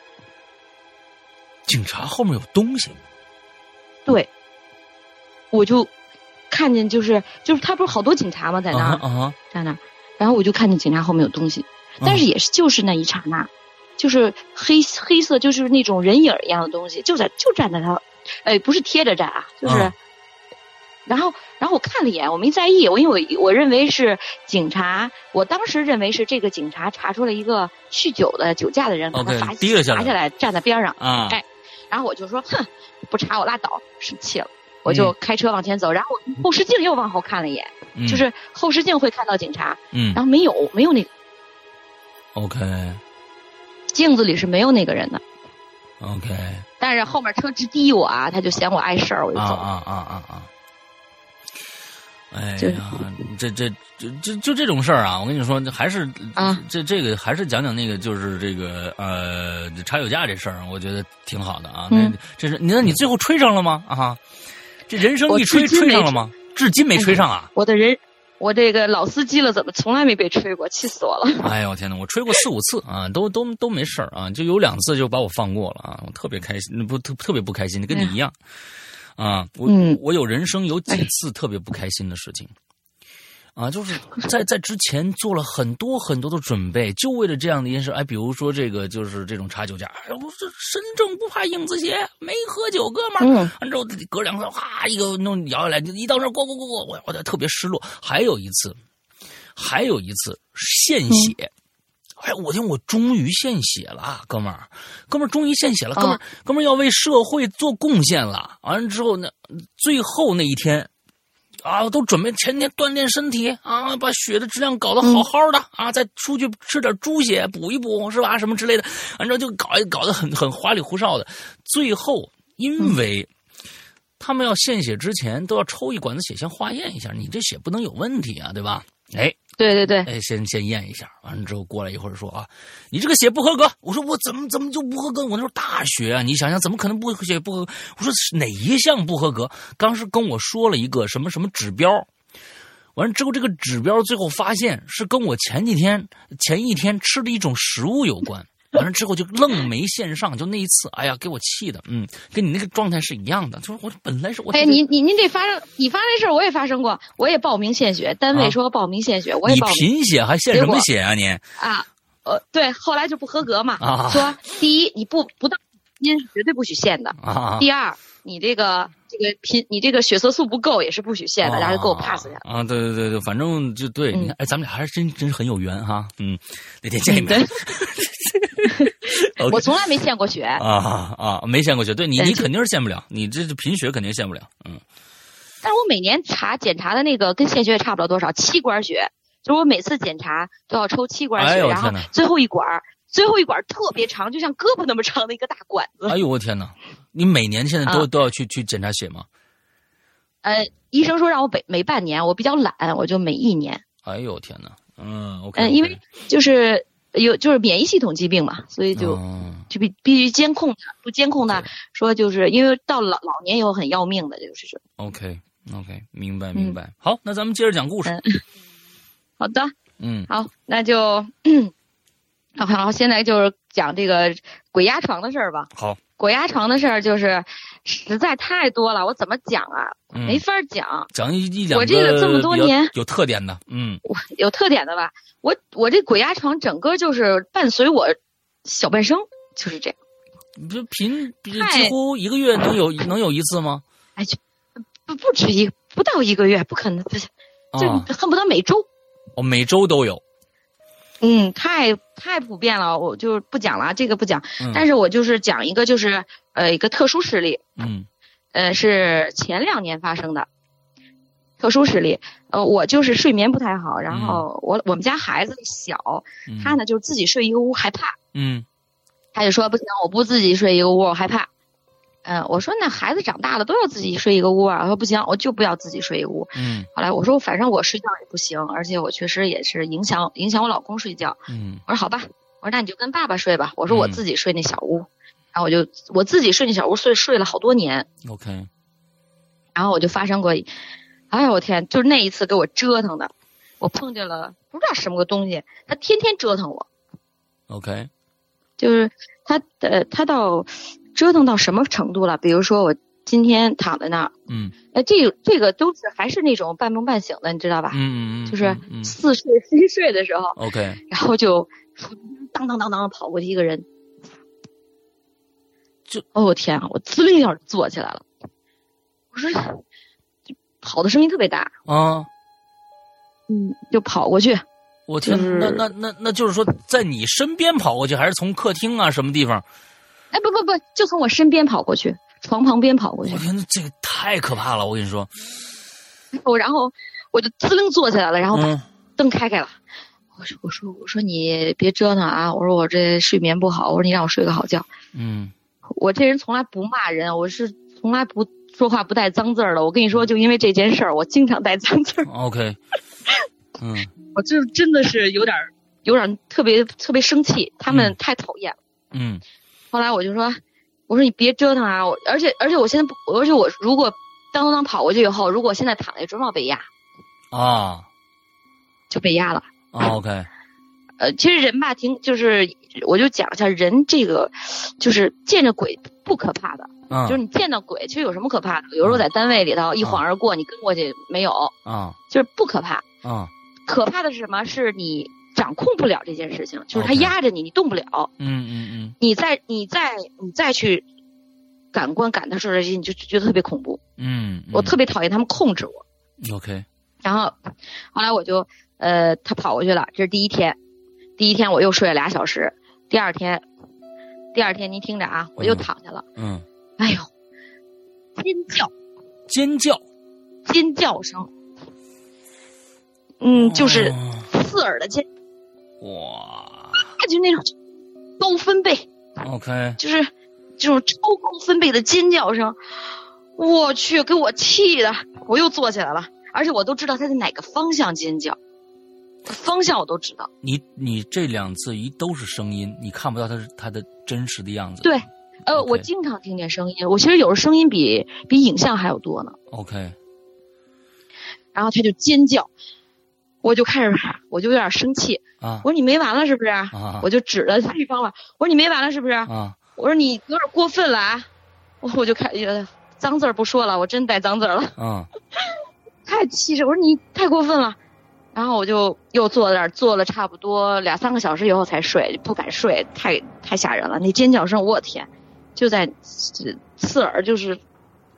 B: 警察后面有东西。
C: 对，我就看见就是就是他不是好多警察吗？在那
B: 儿
C: 在那儿，然后我就看见警察后面有东西，但是也是就是那一刹那，就是黑黑色就是那种人影一样的东西，就在就站在他，哎，不是贴着站啊，就是。然后，然后我看了一眼，我没在意，我因为我我认为是警察，我当时认为是这个警察查出了一个酗酒的酒驾的人，把他罚罚下来，站在边上，啊。哎，然后我就说，哼，不查我拉倒，生气了，我就开车往前走，然后后视镜又往后看了一眼，就是后视镜会看到警察，嗯，然后没有，没有那个
B: ，OK，
C: 镜子里是没有那个人的
B: ，OK，
C: 但是后面车直滴我啊，他就嫌我碍事儿，我就走，
B: 啊啊啊啊。哎呀，这这这这就这种事儿啊！我跟你说，还是啊，这这个还是讲讲那个，就是这个呃，查酒驾这事儿，我觉得挺好的啊。那这是你那你最后吹上了吗？啊，这人生一吹吹上了吗？至今没吹上啊！
C: 我的人，我这个老司机了，怎么从来没被吹过？气死我了！
B: 哎呦我天哪，我吹过四五次啊，都都都没事儿啊，就有两次就把我放过了啊，我特别开心，不特特别不开心，跟你一样。啊，我我有人生有几次特别不开心的事情，啊，就是在在之前做了很多很多的准备，就为了这样的一件事。哎，比如说这个就是这种查酒驾，我说身正不怕影子斜，没喝酒，哥们儿。完之后隔两块，哗一个弄摇下来，一到那儿，咣咣咣咣，我我特别失落。还有一次，还有一次献血。哎，我听我终于献血了，哥们儿，哥们儿终于献血了，哥们儿，哥们儿要为社会做贡献了。完了之后呢，最后那一天，啊，都准备前天锻炼身体啊，把血的质量搞得好好的啊，再出去吃点猪血补一补，是吧？什么之类的，完之后就搞一搞得很很花里胡哨的。最后，因为他们要献血之前都要抽一管子血先化验一下，你这血不能有问题啊，对吧？哎。
C: 对对对，
B: 哎，先先验一下，完了之后过来一会儿说啊，你这个血不合格。我说我怎么怎么就不合格？我那时候大学啊，你想想怎么可能不血不合格？我说哪一项不合格？当时跟我说了一个什么什么指标，完了之后这个指标最后发现是跟我前几天前一天吃的一种食物有关。完了之后就愣没线上，就那一次，哎呀，给我气的，嗯，跟你那个状态是一样的。就是我本来是我，
C: 哎，你你您这发生，你发生这事儿我也发生过，我也报名献血，单位说报名献血，我也报。
B: 你贫血还献什么血啊你？
C: 啊，呃，对，后来就不合格嘛，说第一你不不到因是绝对不许献的，第二你这个这个贫你这个血色素不够也是不许献的，然后就给我 pass 下来。
B: 啊，对对对对，反正就对，你看，哎，咱们俩还是真真是很有缘哈，嗯，那天见一面。
C: 我从来没献过血
B: 啊啊！没献过血，对你你肯定是献不了，你这贫血肯定献不了，嗯。
C: 但是我每年查检查的那个跟献血也差不了多少，七管血，就是我每次检查都要抽七管血，然后最后一管最后一管特别长，就像胳膊那么长的一个大管子。
B: 哎呦我天哪！你每年现在都都要去去检查血吗？
C: 呃，医生说让我每每半年，我比较懒，我就每一年。
B: 哎呦我天哪！嗯
C: ，OK。嗯，因为就是。有就是免疫系统疾病嘛，所以就就必必须监控它，不监控它，说就是因为到老老年以后很要命的，就是。
B: OK OK，明白明白。好，那咱们接着讲故事。
C: 好的。嗯。好，那就，好好，现在就是讲这个鬼压床的事儿吧。
B: 好。
C: 鬼压床的事儿就是实在太多了，我怎么讲啊？没法讲。
B: 讲一一两
C: 我这个这么多年
B: 有特点的，嗯，
C: 有特点的吧。我我这鬼压床整个就是伴随我小半生，就是这样。
B: 这频几乎一个月能有能有一次吗？
C: 哎，就不不止一不到一个月，不可能，不是，就恨不得每周。
B: 哦，每周都有。
C: 嗯，太太普遍了，我就不讲了，这个不讲。但是我就是讲一个，就是呃一个特殊实例。
B: 嗯。
C: 呃，是前两年发生的。特殊实例，呃，我就是睡眠不太好，然后我我们家孩子小，他呢就是自己睡一个屋害怕，
B: 嗯，
C: 他就说不行，我不自己睡一个屋，我害怕，嗯，我说那孩子长大了都要自己睡一个屋啊，他说不行，我就不要自己睡一个屋，
B: 嗯，
C: 后来我说反正我睡觉也不行，而且我确实也是影响影响我老公睡觉，
B: 嗯，
C: 我说好吧，我说那你就跟爸爸睡吧，我说我自己睡那小屋，然后我就我自己睡那小屋睡睡了好多年
B: ，OK，
C: 然后我就发生过。哎呦我天！就是那一次给我折腾的，我碰见了不知道什么个东西，他天天折腾我。
B: OK，
C: 就是他呃，他到折腾到什么程度了？比如说我今天躺在那儿，
B: 嗯，
C: 哎，这这个都是还是那种半梦半醒的，你知道吧？
B: 嗯
C: 嗯嗯，就是似睡非睡的时候。
B: OK，
C: 然后就当当当当跑过去一个人，
B: 就
C: 哦我天啊！我滋溜一下坐起来了，我说，就跑的声音特别大
B: 啊，
C: 嗯，就跑过去。
B: 我天，那那那那就是说，在你身边跑过去，还是从客厅啊什么地方？
C: 哎，不不不，就从我身边跑过去，床旁边跑过去。
B: 我天，这个太可怕了！我跟你说，
C: 我然后我就滋楞坐起来了，然后
B: 把
C: 灯开开了。我说我说我说你别折腾啊！我说我这睡眠不好，我说你让我睡个好觉。
B: 嗯，
C: 我这人从来不骂人，我是从来不说话不带脏字儿的。我跟你说，就因为这件事儿，我经常带脏字儿。
B: OK，嗯。
C: 我就真的是有点有点特别特别生气，他们太讨厌了。
B: 嗯，
C: 后来我就说，我说你别折腾啊！我而且而且我现在不，而且我如果当当当跑过去以后，如果现在躺下，准保被压
B: 啊，
C: 就被压了。
B: 啊、OK，
C: 呃，其实人吧，挺就是我就讲一下，人这个就是见着鬼不可怕的，
B: 嗯、
C: 就是你见到鬼，其实有什么可怕的？有时候在单位里头一晃而过，你跟过去没有？
B: 啊，
C: 就是不可怕。
B: 啊。
C: 可怕的是什么？是你掌控不了这件事情，就是他压着你，你动不了。
B: 嗯嗯嗯。
C: 你再你再你再去感官感到受这些，你就觉得特别恐怖。
B: 嗯。
C: 我特别讨厌他们控制我。
B: OK。
C: 然后后来我就呃，他跑过去了，这是第一天。第一天我又睡了俩小时。第二天，第二天您听着啊，我又躺下了。
B: 嗯。
C: 哎呦，尖叫！
B: 尖叫！
C: 尖叫声！嗯，就是刺耳的尖，
B: 哇，
C: 就那种高分贝
B: ，OK，
C: 就是这种超高分贝的尖叫声，我去，给我气的，我又坐起来了，而且我都知道他在哪个方向尖叫，方向我都知道。
B: 你你这两次一都是声音，你看不到他是他的真实的样子。
C: 对，呃.我经常听见声音，我其实有时候声音比比影像还要多呢。
B: OK，
C: 然后他就尖叫。我就开始，我就有点生气
B: 啊！
C: 我说你没完了是不是？
B: 啊！
C: 我就指着对方了。我说你没完了是不是？
B: 啊！
C: 我说你有点过分了啊！我我就开脏字儿不说了，我真带脏字儿了。
B: 啊！
C: 太气势！我说你太过分了。然后我就又坐在那儿坐了差不多两三个小时以后才睡，不敢睡，太太吓人了。那尖叫声，我天，就在刺耳，就是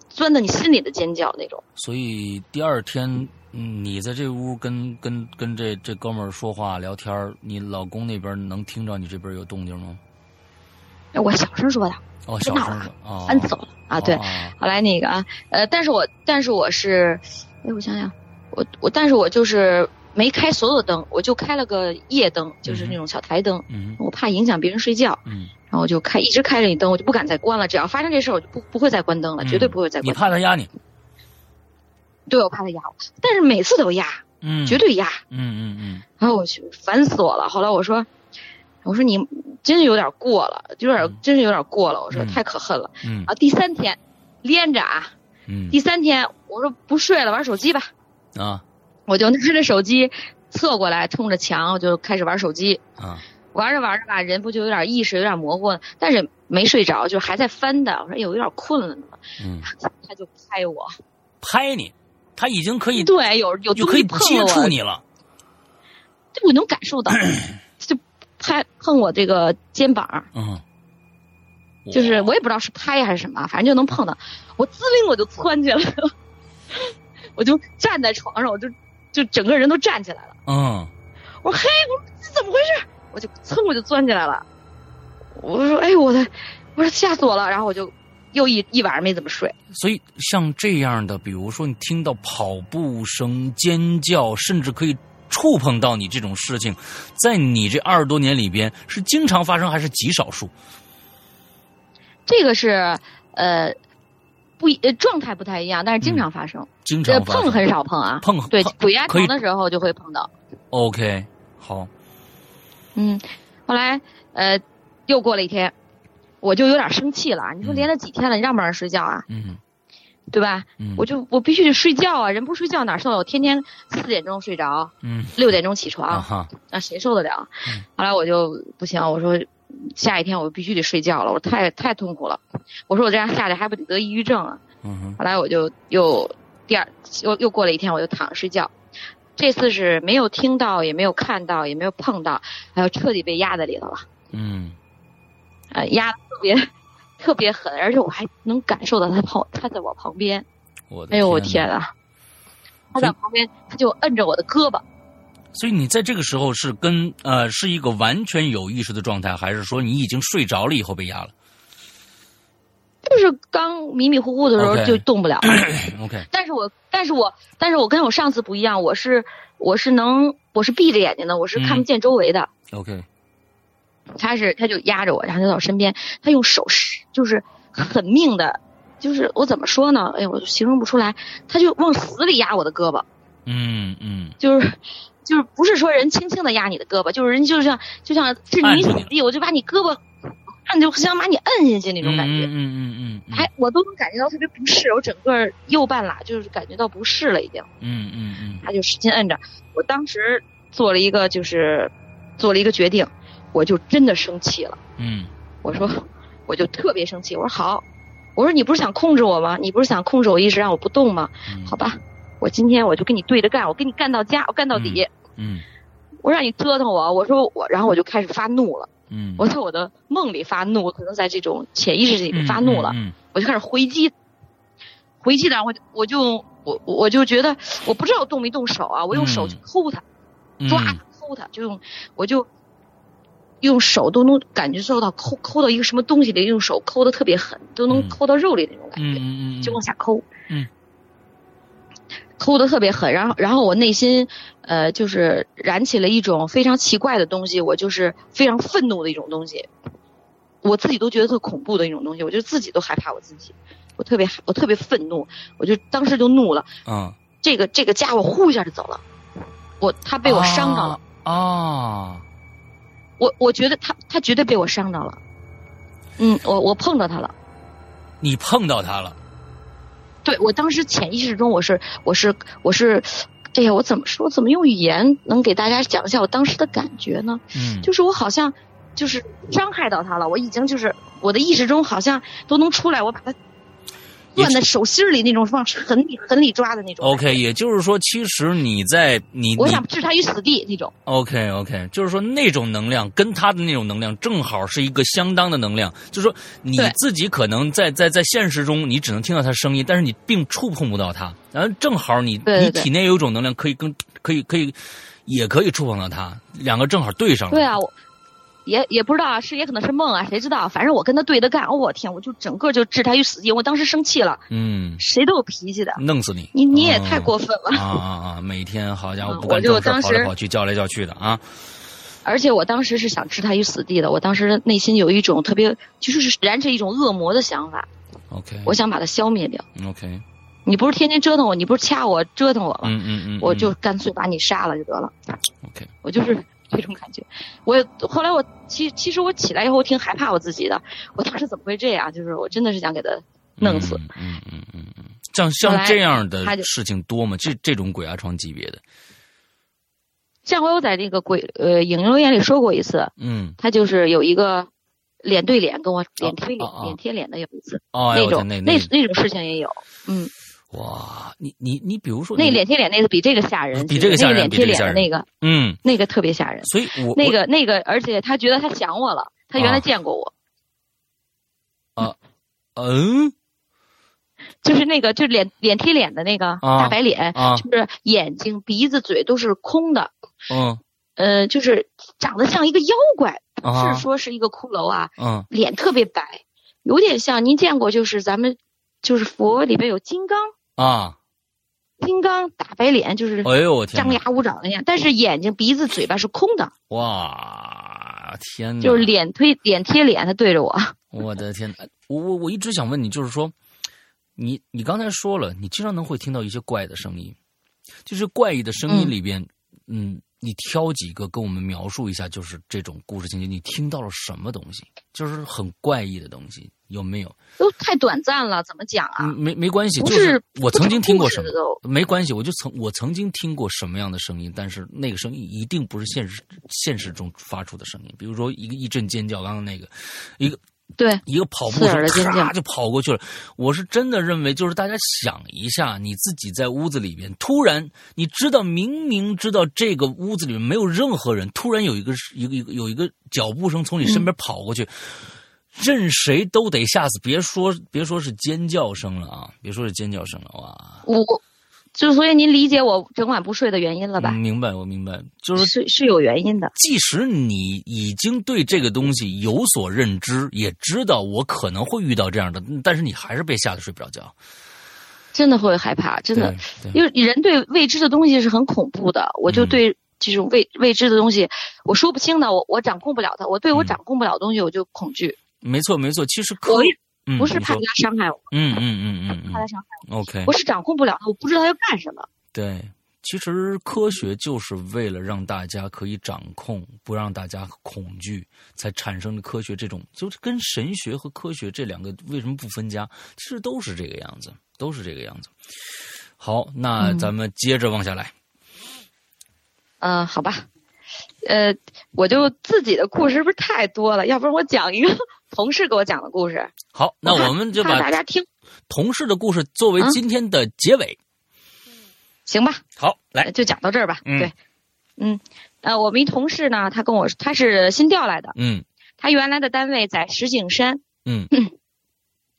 C: 钻到你心里的尖叫那种。
B: 所以第二天。嗯，你在这屋跟跟跟这这哥们儿说话聊天，你老公那边能听着你这边有动静吗？
C: 我小声说的。
B: 哦，小声说。
C: 哦。搬走了啊，对。
B: 哦、
C: 后来那个啊，呃，但是我但是我是，哎，我想想，我我但是我就是没开所有灯，我就开了个夜灯，就是那种小台灯。
B: 嗯。
C: 我怕影响别人睡觉。
B: 嗯。
C: 然后我就开一直开着你灯，我就不敢再关了。只要发生这事儿，我就不不会再关灯了，
B: 嗯、
C: 绝对不会再关。
B: 你怕他压你？
C: 对，我怕他压我，但是每次都压，
B: 嗯，
C: 绝对压，
B: 嗯嗯嗯。
C: 然后我去，烦死我了。后来我说，我说你真是有点过了，有点、
B: 嗯、
C: 真是有点过了。我说、
B: 嗯、
C: 太可恨了。
B: 嗯。
C: 啊，第三天连着啊，
B: 嗯，
C: 第三天我说不睡了，玩手机吧。
B: 啊。
C: 我就拿着手机侧过来，冲着墙，我就开始玩手机。
B: 啊。
C: 玩着玩着吧，人不就有点意识，有点模糊了，但是没睡着，就还在翻的。我说哎呦，有点困了呢。
B: 嗯。
C: 他就拍我。
B: 拍你。他已经可以
C: 对有有
B: 就可以接触你了，
C: 这我能感受到，就拍碰我这个肩膀，
B: 嗯，
C: 就是我也不知道是拍还是什么，反正就能碰到，我滋灵我就窜起来了，我就站在床上，我就就整个人都站起来了，
B: 嗯，
C: 我说嘿，我说这怎么回事？我就噌我就钻起来了，我说哎我的，我说吓死我了，然后我就。又一一晚上没怎么睡，
B: 所以像这样的，比如说你听到跑步声、尖叫，甚至可以触碰到你这种事情，在你这二十多年里边是经常发生还是极少数？
C: 这个是呃不呃状态不太一样，但是经常发生。
B: 嗯、经常
C: 碰很少碰啊，
B: 碰
C: 对鬼压床的时候就会碰到。
B: OK，好。
C: 嗯，后来呃又过了一天。我就有点生气了，你说连了几天了，你让不让人睡觉啊？
B: 嗯，
C: 对吧？
B: 嗯，
C: 我就我必须得睡觉啊，人不睡觉哪受得了？我天天四点钟睡着，
B: 嗯，
C: 六点钟起床，
B: 啊
C: 那谁受得了？
B: 嗯、
C: 后来我就不行，我说下一天我必须得睡觉了，我太太痛苦了。我说我这样下去还不得得抑郁症啊？
B: 嗯
C: 后来我就又第二又又过了一天，我就躺着睡觉。这次是没有听到，也没有看到，也没有碰到，还有彻底被压在里头了。
B: 嗯。
C: 呃，压特别特别狠，而且我还能感受到他旁他在我旁边。
B: 我的
C: 哎呦我天啊！他在旁边，他就摁着我的胳膊。
B: 所以你在这个时候是跟呃是一个完全有意识的状态，还是说你已经睡着了以后被压了？
C: 就是刚迷迷糊糊的时候就动不了。
B: OK，
C: 但是我但是我但是我跟我上次不一样，我是我是能我是闭着眼睛的，我是看不见周围的。
B: 嗯、OK，
C: 他是他就压着我，然后就到我身边，他用手是就是狠命的，就是我怎么说呢？哎呀，我形容不出来，他就往死里压我的胳膊。
B: 嗯嗯，
C: 就是就是不是说人轻轻的压你的胳膊，就是人就像就像置你死地，我就把你胳膊。按就想把你摁下去那种感觉，
B: 嗯嗯嗯嗯，
C: 还我都能感觉到特别不适，我整个右半拉就是感觉到不适了已经。
B: 嗯嗯嗯，
C: 他就使劲摁着，我当时做了一个就是做了一个决定，我就真的生气了。
B: 嗯，
C: 我说我就特别生气，我说好，我说你不是想控制我吗？你不是想控制我意识让我不动吗？
B: 嗯、
C: 好吧，我今天我就跟你对着干，我跟你干到家，我干到底。
B: 嗯，
C: 我让你折腾我，我说我，然后我就开始发怒了。
B: 嗯，
C: 我在我的梦里发怒，可能在这种潜意识里面发怒了，
B: 嗯
C: 我就开始回击，回击然后我就我我就觉得我不知道动没动手啊，我用手去抠他，
B: 嗯、
C: 抓他抠他，就用我就用手都能感觉受到抠抠到一个什么东西里，用手抠的特别狠，都能抠到肉里那种感觉，
B: 嗯、
C: 就往下抠，
B: 嗯，
C: 抠的特别狠，然后然后我内心。呃，就是燃起了一种非常奇怪的东西，我就是非常愤怒的一种东西，我自己都觉得特恐怖的一种东西，我就自己都害怕我自己，我特别我特别愤怒，我就当时就怒了，
B: 嗯，
C: 这个这个家伙呼一下就走了，我他被我伤着了。
B: 啊，啊
C: 我我觉得他他绝对被我伤着了，嗯，我我碰到他了，
B: 你碰到他了，
C: 对我当时潜意识中我是我是我是。哎呀，我怎么说？怎么用语言能给大家讲一下我当时的感觉呢？
B: 嗯，
C: 就是我好像就是伤害到他了，我已经就是我的意识中好像都能出来，我把他攥在手心里那种往狠里狠里抓的那种。
B: OK，也就是说，其实你在你
C: 我想置他于死地那种。
B: OK OK，就是说那种能量跟他的那种能量正好是一个相当的能量，就是说你自己可能在在在现实中你只能听到他声音，但是你并触碰不到他，然后正好你你体内有一种能量可以跟可以可以也可以触碰到他，两个正好对上了。
C: 对啊，我也也不知道啊，是也可能是梦啊，谁知道？反正我跟他对着干，哦，我天，我就整个就置他于死地。我当时生气了，
B: 嗯，
C: 谁都有脾气的，
B: 弄死你！
C: 你你也太过分了、
B: 啊啊啊！每天好家伙
C: 嗯
B: 不干正事，
C: 我当时
B: 跑来跑去，叫来叫去的啊！
C: 而且我当时是想置他于死地的，我当时内心有一种特别，就是燃着一种恶魔的想法
B: ，OK，
C: 我想把他消灭掉。
B: OK，
C: 你不是天天折腾我，你不是掐我折腾我吗？
B: 嗯嗯嗯，
C: 我就干脆把你杀了就得了。
B: OK，
C: 我就是 这种感觉。我后来我其其实我起来以后我挺害怕我自己的，我当时怎么会这样？就是我真的是想给他弄死。
B: 嗯嗯嗯嗯，像像这样的事情多吗？这这种鬼压床级别的，
C: 上回我在那个鬼呃影留言里说过一次，
B: 嗯，
C: 他就是有一个脸对脸跟我脸贴脸、
B: 哦哦
C: 脸贴脸的有一次，
B: 哦，
C: 那种
B: 那
C: 那那种事情也有，嗯，
B: 哇，你你你比如说
C: 那脸贴脸那个比这个吓人，
B: 比这个吓人，
C: 那个脸贴脸的那个，
B: 嗯，
C: 那个特别吓人，
B: 所以我
C: 那个那个，而且他觉得他想我了，他原来见过我，
B: 啊，嗯。
C: 就是那个，就是脸脸贴脸的那个大白脸，
B: 啊、
C: 就是眼睛、鼻子、嘴都是空的，
B: 嗯，
C: 呃，就是长得像一个妖怪，
B: 啊、
C: 是说是一个骷髅啊，
B: 嗯，
C: 脸特别白，有点像您见过，就是咱们就是佛里边有金刚
B: 啊，
C: 金刚大白脸，就是
B: 哎呦我天，
C: 张牙舞爪那样，但是眼睛、鼻子、嘴巴是空的，
B: 哇，天哪，
C: 就是脸推脸贴脸，他对着我，
B: 我的天，我我我一直想问你，就是说。你你刚才说了，你经常能会听到一些怪的声音，就是怪异的声音里边，嗯，嗯，你挑几个跟我们描述一下，就是这种故事情节，你听到了什么东西？就是很怪异的东西，有没有？
C: 都太短暂了，怎么讲啊？
B: 没没关系，就是我曾经听过什么，没关系，我就曾我曾经听过什么样的声音，但是那个声音一定不是现实现实中发出的声音，比如说一个一阵尖叫，刚刚那个一个。
C: 对，
B: 一个跑步声，咔就跑过去了。我是真的认为，就是大家想一下，你自己在屋子里边，突然你知道，明明知道这个屋子里面没有任何人，突然有一个一个一个有一个脚步声从你身边跑过去，任谁都得吓死。别说别说是尖叫声了啊，别说是尖叫声了，哇！
C: 我。就所以您理解我整晚不睡的原因了吧？
B: 明白，我明白，就是
C: 是是有原因的。
B: 即使你已经对这个东西有所认知，也知道我可能会遇到这样的，但是你还是被吓得睡不着觉。
C: 真的会害怕，真的，因为人对未知的东西是很恐怖的。我就对这种未未知的东西，我说不清的，我我掌控不了它。我对我掌控不了东西，我就恐惧。
B: 没错，没错，其实可。
C: 不是怕他伤害我，
B: 嗯嗯嗯嗯，
C: 怕他伤害
B: 我。OK，
C: 我是掌控不了他，我不知道他要干什么。
B: 对，其实科学就是为了让大家可以掌控，不让大家恐惧，才产生的科学。这种就是跟神学和科学这两个为什么不分家？其实都是这个样子，都是这个样子。好，那咱们接着往下来。
C: 嗯，好吧，呃，我就自己的故事是不是太多了？要不然我讲一个。同事给我讲的故事。
B: 好，那我们就把
C: 大家听
B: 同事的故事作为今天的结尾。
C: 行吧。
B: 好，来
C: 就讲到这儿吧。对，嗯，呃，我们一同事呢，他跟我他是新调来的。
B: 嗯。
C: 他原来的单位在石景山。
B: 嗯。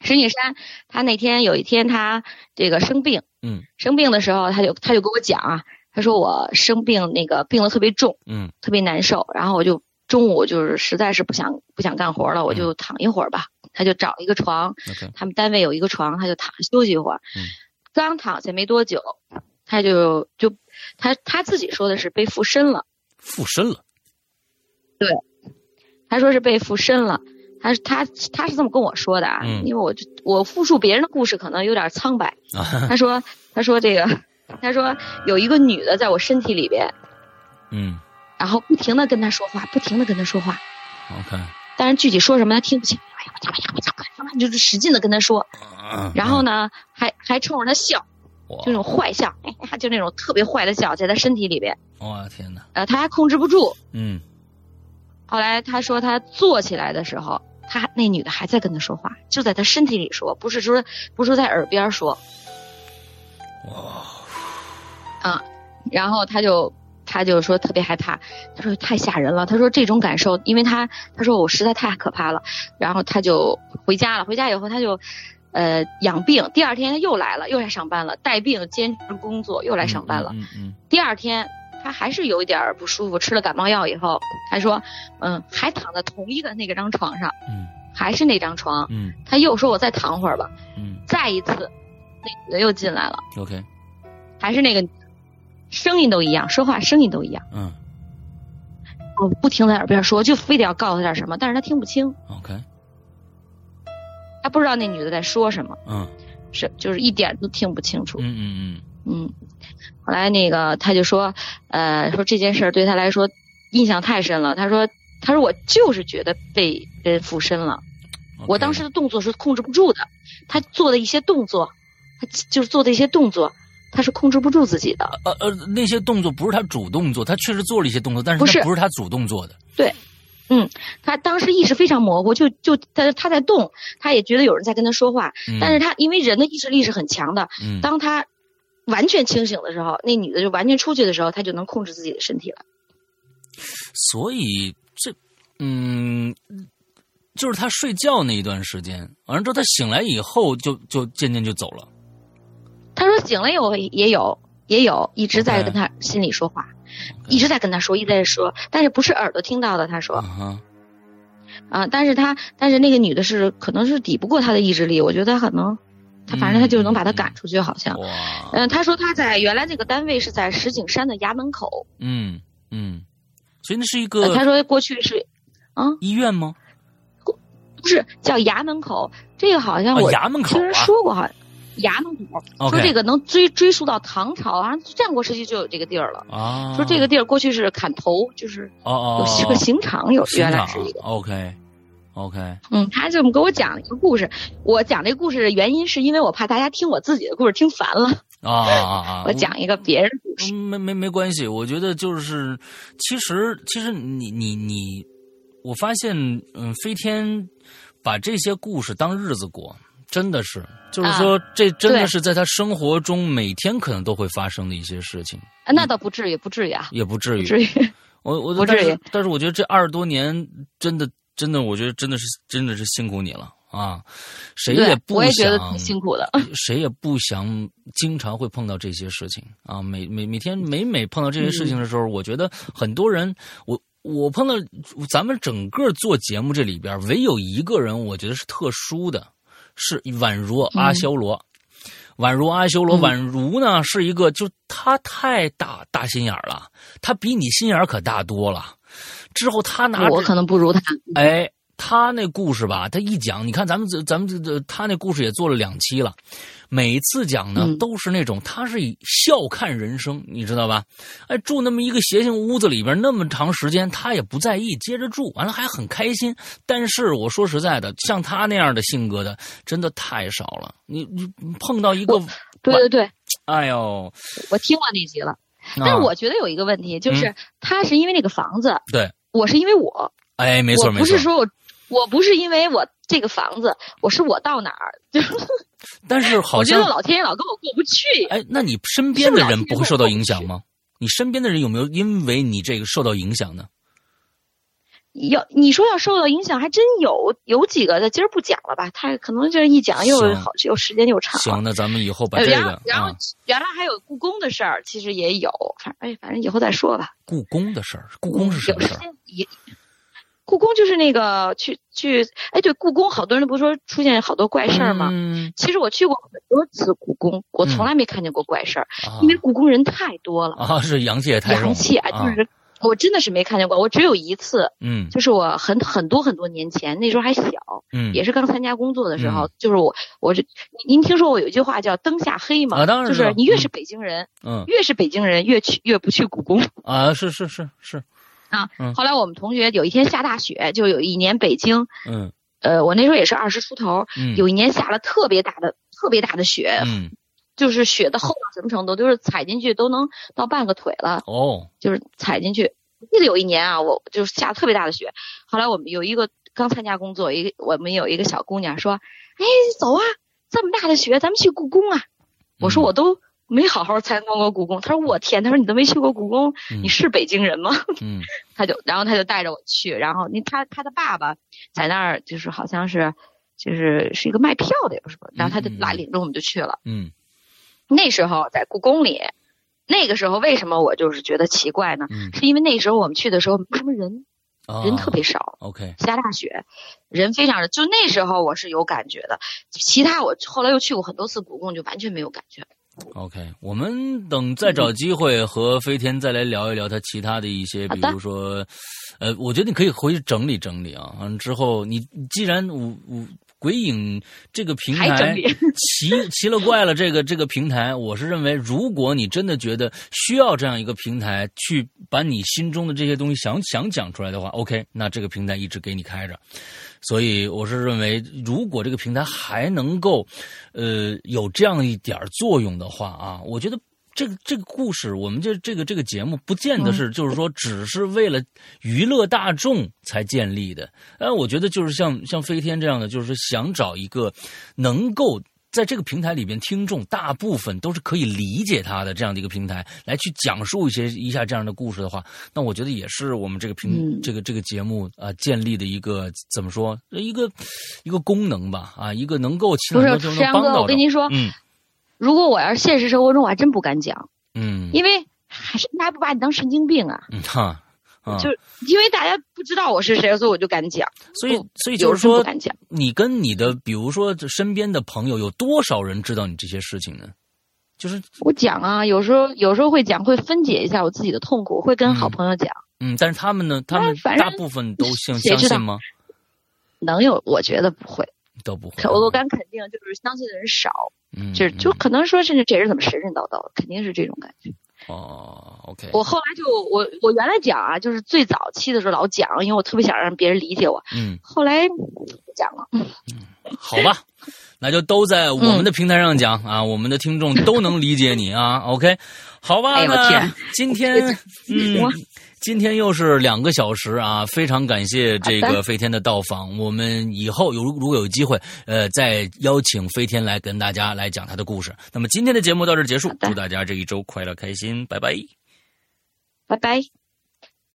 C: 石景山，他那天有一天他这个生病。
B: 嗯。
C: 生病的时候，他就他就跟我讲啊，他说我生病那个病得特别重。
B: 嗯。
C: 特别难受，然后我就。中午就是实在是不想不想干活了，我就躺一会儿吧。他就找一个床，他们单位有一个床，他就躺休息一会儿。刚躺下没多久，他就就他他自己说的是被附身了。
B: 附身了。
C: 对，他说是被附身了。他他他是这么跟我说的啊，因为我我复述别人的故事可能有点苍白。他说他说这个他说有一个女的在我身体里边。
B: 嗯。
C: 然后不停的跟他说话，不停的跟他说话。
B: OK。
C: 但是具体说什么他听不清。哎呀，呀呀我呀！就是使劲的跟他说。然后呢，还还冲着他笑，就那种坏笑，就那种特别坏的笑，在他身体里边。
B: 哇天哪！
C: 呃，他还控制不住。
B: 嗯。
C: 后来他说他坐起来的时候，他那女的还在跟他说话，就在他身体里说，不是说不是在耳边说。
B: 哇。
C: 啊，然后他就。他就说特别害怕，他说太吓人了。他说这种感受，因为他他说我实在太可怕了。然后他就回家了。回家以后他就，呃，养病。第二天他又来了，又来上班了，带病兼职工作，又来上班了。
B: 嗯嗯。
C: 第二天他还是有一点不舒服，吃了感冒药以后，他说，嗯，还躺在同一个那个张床上，
B: 嗯，
C: 还是那张床，
B: 嗯，
C: 他又说我再躺会儿吧，
B: 嗯，
C: 再一次，那女的又进来了
B: ，OK，
C: 还是那个。声音都一样，说话声音都一样。
B: 嗯，
C: 我不停在耳边说，就非得要告诉他点什么，但是他听不清。
B: OK，
C: 他不知道那女的在说什么。
B: 嗯，
C: 是就是一点都听不清楚。
B: 嗯嗯
C: 嗯嗯。后来那个他就说，呃，说这件事对他来说印象太深了。他说，他说我就是觉得被人附身了。我当时的动作是控制不住的，他做的一些动作，他就是做的一些动作。他是控制不住自己的。
B: 呃呃，那些动作不是他主动做，他确实做了一些动作，但是不
C: 是
B: 不是他主动做的。
C: 对，嗯，他当时意识非常模糊，就就他他在动，他也觉得有人在跟他说话，但是他因为人的意识力是很强的，当他完全清醒的时候，那女的就完全出去的时候，他就能控制自己的身体了。
B: 所以这，嗯，就是他睡觉那一段时间，完了之后他醒来以后，就就渐渐就走了。
C: 他说醒了以后也有也有一直在跟他心里说话，一直在跟他说，一直在说，但是不是耳朵听到的。他说，啊，但是他但是那个女的是可能是抵不过他的意志力，我觉得他可能他反正他就能把他赶出去，好像。嗯，他说他在原来那个单位是在石景山的衙门口。
B: 嗯嗯，所以那是一个。
C: 他说过去是啊
B: 医院吗？
C: 不是叫衙门口，这个好像我
B: 衙门口
C: 听人说过，好像。衙门口，说这个能追追溯到唐朝啊，战国时期就有这个地儿了
B: 啊。
C: 说这个地儿过去是砍头，就是哦哦，是个刑场，有原来是一个。
B: OK OK，
C: 嗯，他这么给我讲了一个故事。我讲这故事的原因是因为我怕大家听我自己的故事听烦了
B: 啊啊啊！
C: 我讲一个别人故事，
B: 没没没关系。我觉得就是，其实其实你你你，我发现嗯，飞天把这些故事当日子过。真的是，就是说，这真的是在他生活中每天可能都会发生的一些事情。
C: 啊那倒不至于，不至于啊，
B: 也不至于。
C: 至于，
B: 我我
C: 不至于。
B: 但是我觉得这二十多年，真的真的，我觉得真的是真的是辛苦你了啊！谁也不想，
C: 我也觉得挺辛苦的。
B: 谁也不想经常会碰到这些事情啊！每每每天每每碰到这些事情的时候，我觉得很多人，我我碰到咱们整个做节目这里边，唯有一个人，我觉得是特殊的。是宛如阿修罗，宛如阿修罗，宛如呢是一个，就他太大大心眼了，他比你心眼可大多了。之后他拿
C: 我可能不如他，
B: 哎。他那故事吧，他一讲，你看咱们这咱们这这，他那故事也做了两期了，每次讲呢都是那种，他是以笑看人生，你知道吧？哎，住那么一个邪性屋子里边那么长时间，他也不在意，接着住，完了还很开心。但是我说实在的，像他那样的性格的，真的太少了。你你碰到一个，
C: 对对对，
B: 哎呦，
C: 我听过那集了，但是我觉得有一个问题，就是他是因为那个房子，
B: 对，
C: 我是因为我，
B: 哎，没错没错，
C: 不是说我。我不是因为我这个房子，我是我到哪儿就。
B: 但是好像
C: 我觉得老天爷老跟我过不去。
B: 哎，那你身边的人不会受到影响吗？你身边的人有没有因为你这个受到影响呢？
C: 要你说要受到影响，还真有有几个的。今儿不讲了吧？他可能这一讲又好，又时间又长。
B: 行，那咱们以后把这个。
C: 然后原来还有故宫的事儿，其实也有。反正哎，反正以后再说吧。
B: 故宫的事儿，故宫是什么事儿？
C: 也。故宫就是那个去去，哎，对，故宫好多人不是说出现好多怪事儿吗？
B: 嗯，
C: 其实我去过很多次故宫，我从来没看见过怪事儿，因为故宫人太多了。
B: 啊，是阳气也太
C: 阳气啊，就是我真的是没看见过，我只有一次，
B: 嗯，
C: 就是我很很多很多年前，那时候还小，
B: 嗯，
C: 也是刚参加工作的时候，就是我我这您听说过有一句话叫灯下黑吗？
B: 啊，当然，
C: 就是你越是北京人，
B: 嗯，
C: 越是北京人越去越不去故宫。
B: 啊，是是是是。
C: 啊，后来我们同学有一天下大雪，就有一年北京，
B: 嗯，
C: 呃，我那时候也是二十出头，
B: 嗯，
C: 有一年下了特别大的、特别大的雪，
B: 嗯，
C: 就是雪的厚到什么程度，就是踩进去都能到半个腿了，
B: 哦，
C: 就是踩进去。记得有一年啊，我就是下特别大的雪，后来我们有一个刚参加工作，一个我们有一个小姑娘说，哎，走啊，这么大的雪，咱们去故宫啊。我说我都。没好好参观过故宫，他说我天，他说你都没去过故宫，你是北京人吗？
B: 嗯，
C: 他就然后他就带着我去，然后那他他的爸爸在那儿就是好像是就是是一个卖票的，也不是，然后他就拉领着我们就去了。
B: 嗯，
C: 那时候在故宫里，那个时候为什么我就是觉得奇怪呢？是因为那时候我们去的时候没什么人，人特别少。
B: OK，
C: 下大雪，人非常的，就那时候我是有感觉的，其他我后来又去过很多次故宫，就完全没有感觉。
B: OK，我们等再找机会和飞天再来聊一聊他其他的一些，比如说，呃，我觉得你可以回去整理整理啊。完之后，你既然五五鬼影这个平台 奇奇了怪了，这个这个平台，我是认为，如果你真的觉得需要这样一个平台去把你心中的这些东西想想讲出来的话，OK，那这个平台一直给你开着。所以我是认为，如果这个平台还能够，呃，有这样一点作用的话啊，我觉得这个这个故事，我们这这个这个节目，不见得是就是说只是为了娱乐大众才建立的。呃，我觉得就是像像飞天这样的，就是想找一个能够。在这个平台里边，听众大部分都是可以理解他的这样的一个平台，来去讲述一些一下这样的故事的话，那我觉得也是我们这个平这个这个节目啊建立的一个怎么说一个一个功能吧啊，一个能够起
C: 不是石阳哥，我跟您说，
B: 嗯，
C: 如果我要是现实生活中，我还真不敢讲，
B: 嗯，
C: 因为还是还不把你当神经病啊，
B: 嗯哈。
C: 就因为大家不知道我是谁，所以我就敢讲。
B: 所以，所以就是说，
C: 敢讲。
B: 你跟你的，比如说身边的朋友，有多少人知道你这些事情呢？就是
C: 我讲啊，有时候有时候会讲，会分解一下我自己的痛苦，会跟好朋友讲。
B: 嗯，但是他们呢？他们大部分都相相信吗？
C: 能有？我觉得不会，
B: 都不会。
C: 我我敢肯定，就是相信的人少。
B: 嗯，
C: 就就可能说，甚至这人怎么神神叨叨的，肯定是这种感觉。
B: 哦，OK。
C: 我后来就我我原来讲啊，就是最早期的时候老讲，因为我特别想让别人理解我。
B: 嗯。
C: 后来不讲了。嗯。
B: 好吧，那就都在我们的平台上讲啊，我们的听众都能理解你啊。OK，好吧，那今天嗯。今天又是两个小时啊！非常感谢这个飞天的到访。我们以后有如果有机会，呃，再邀请飞天来跟大家来讲他的故事。那么今天的节目到这结束，祝大家这一周快乐开心，拜拜，
C: 拜拜。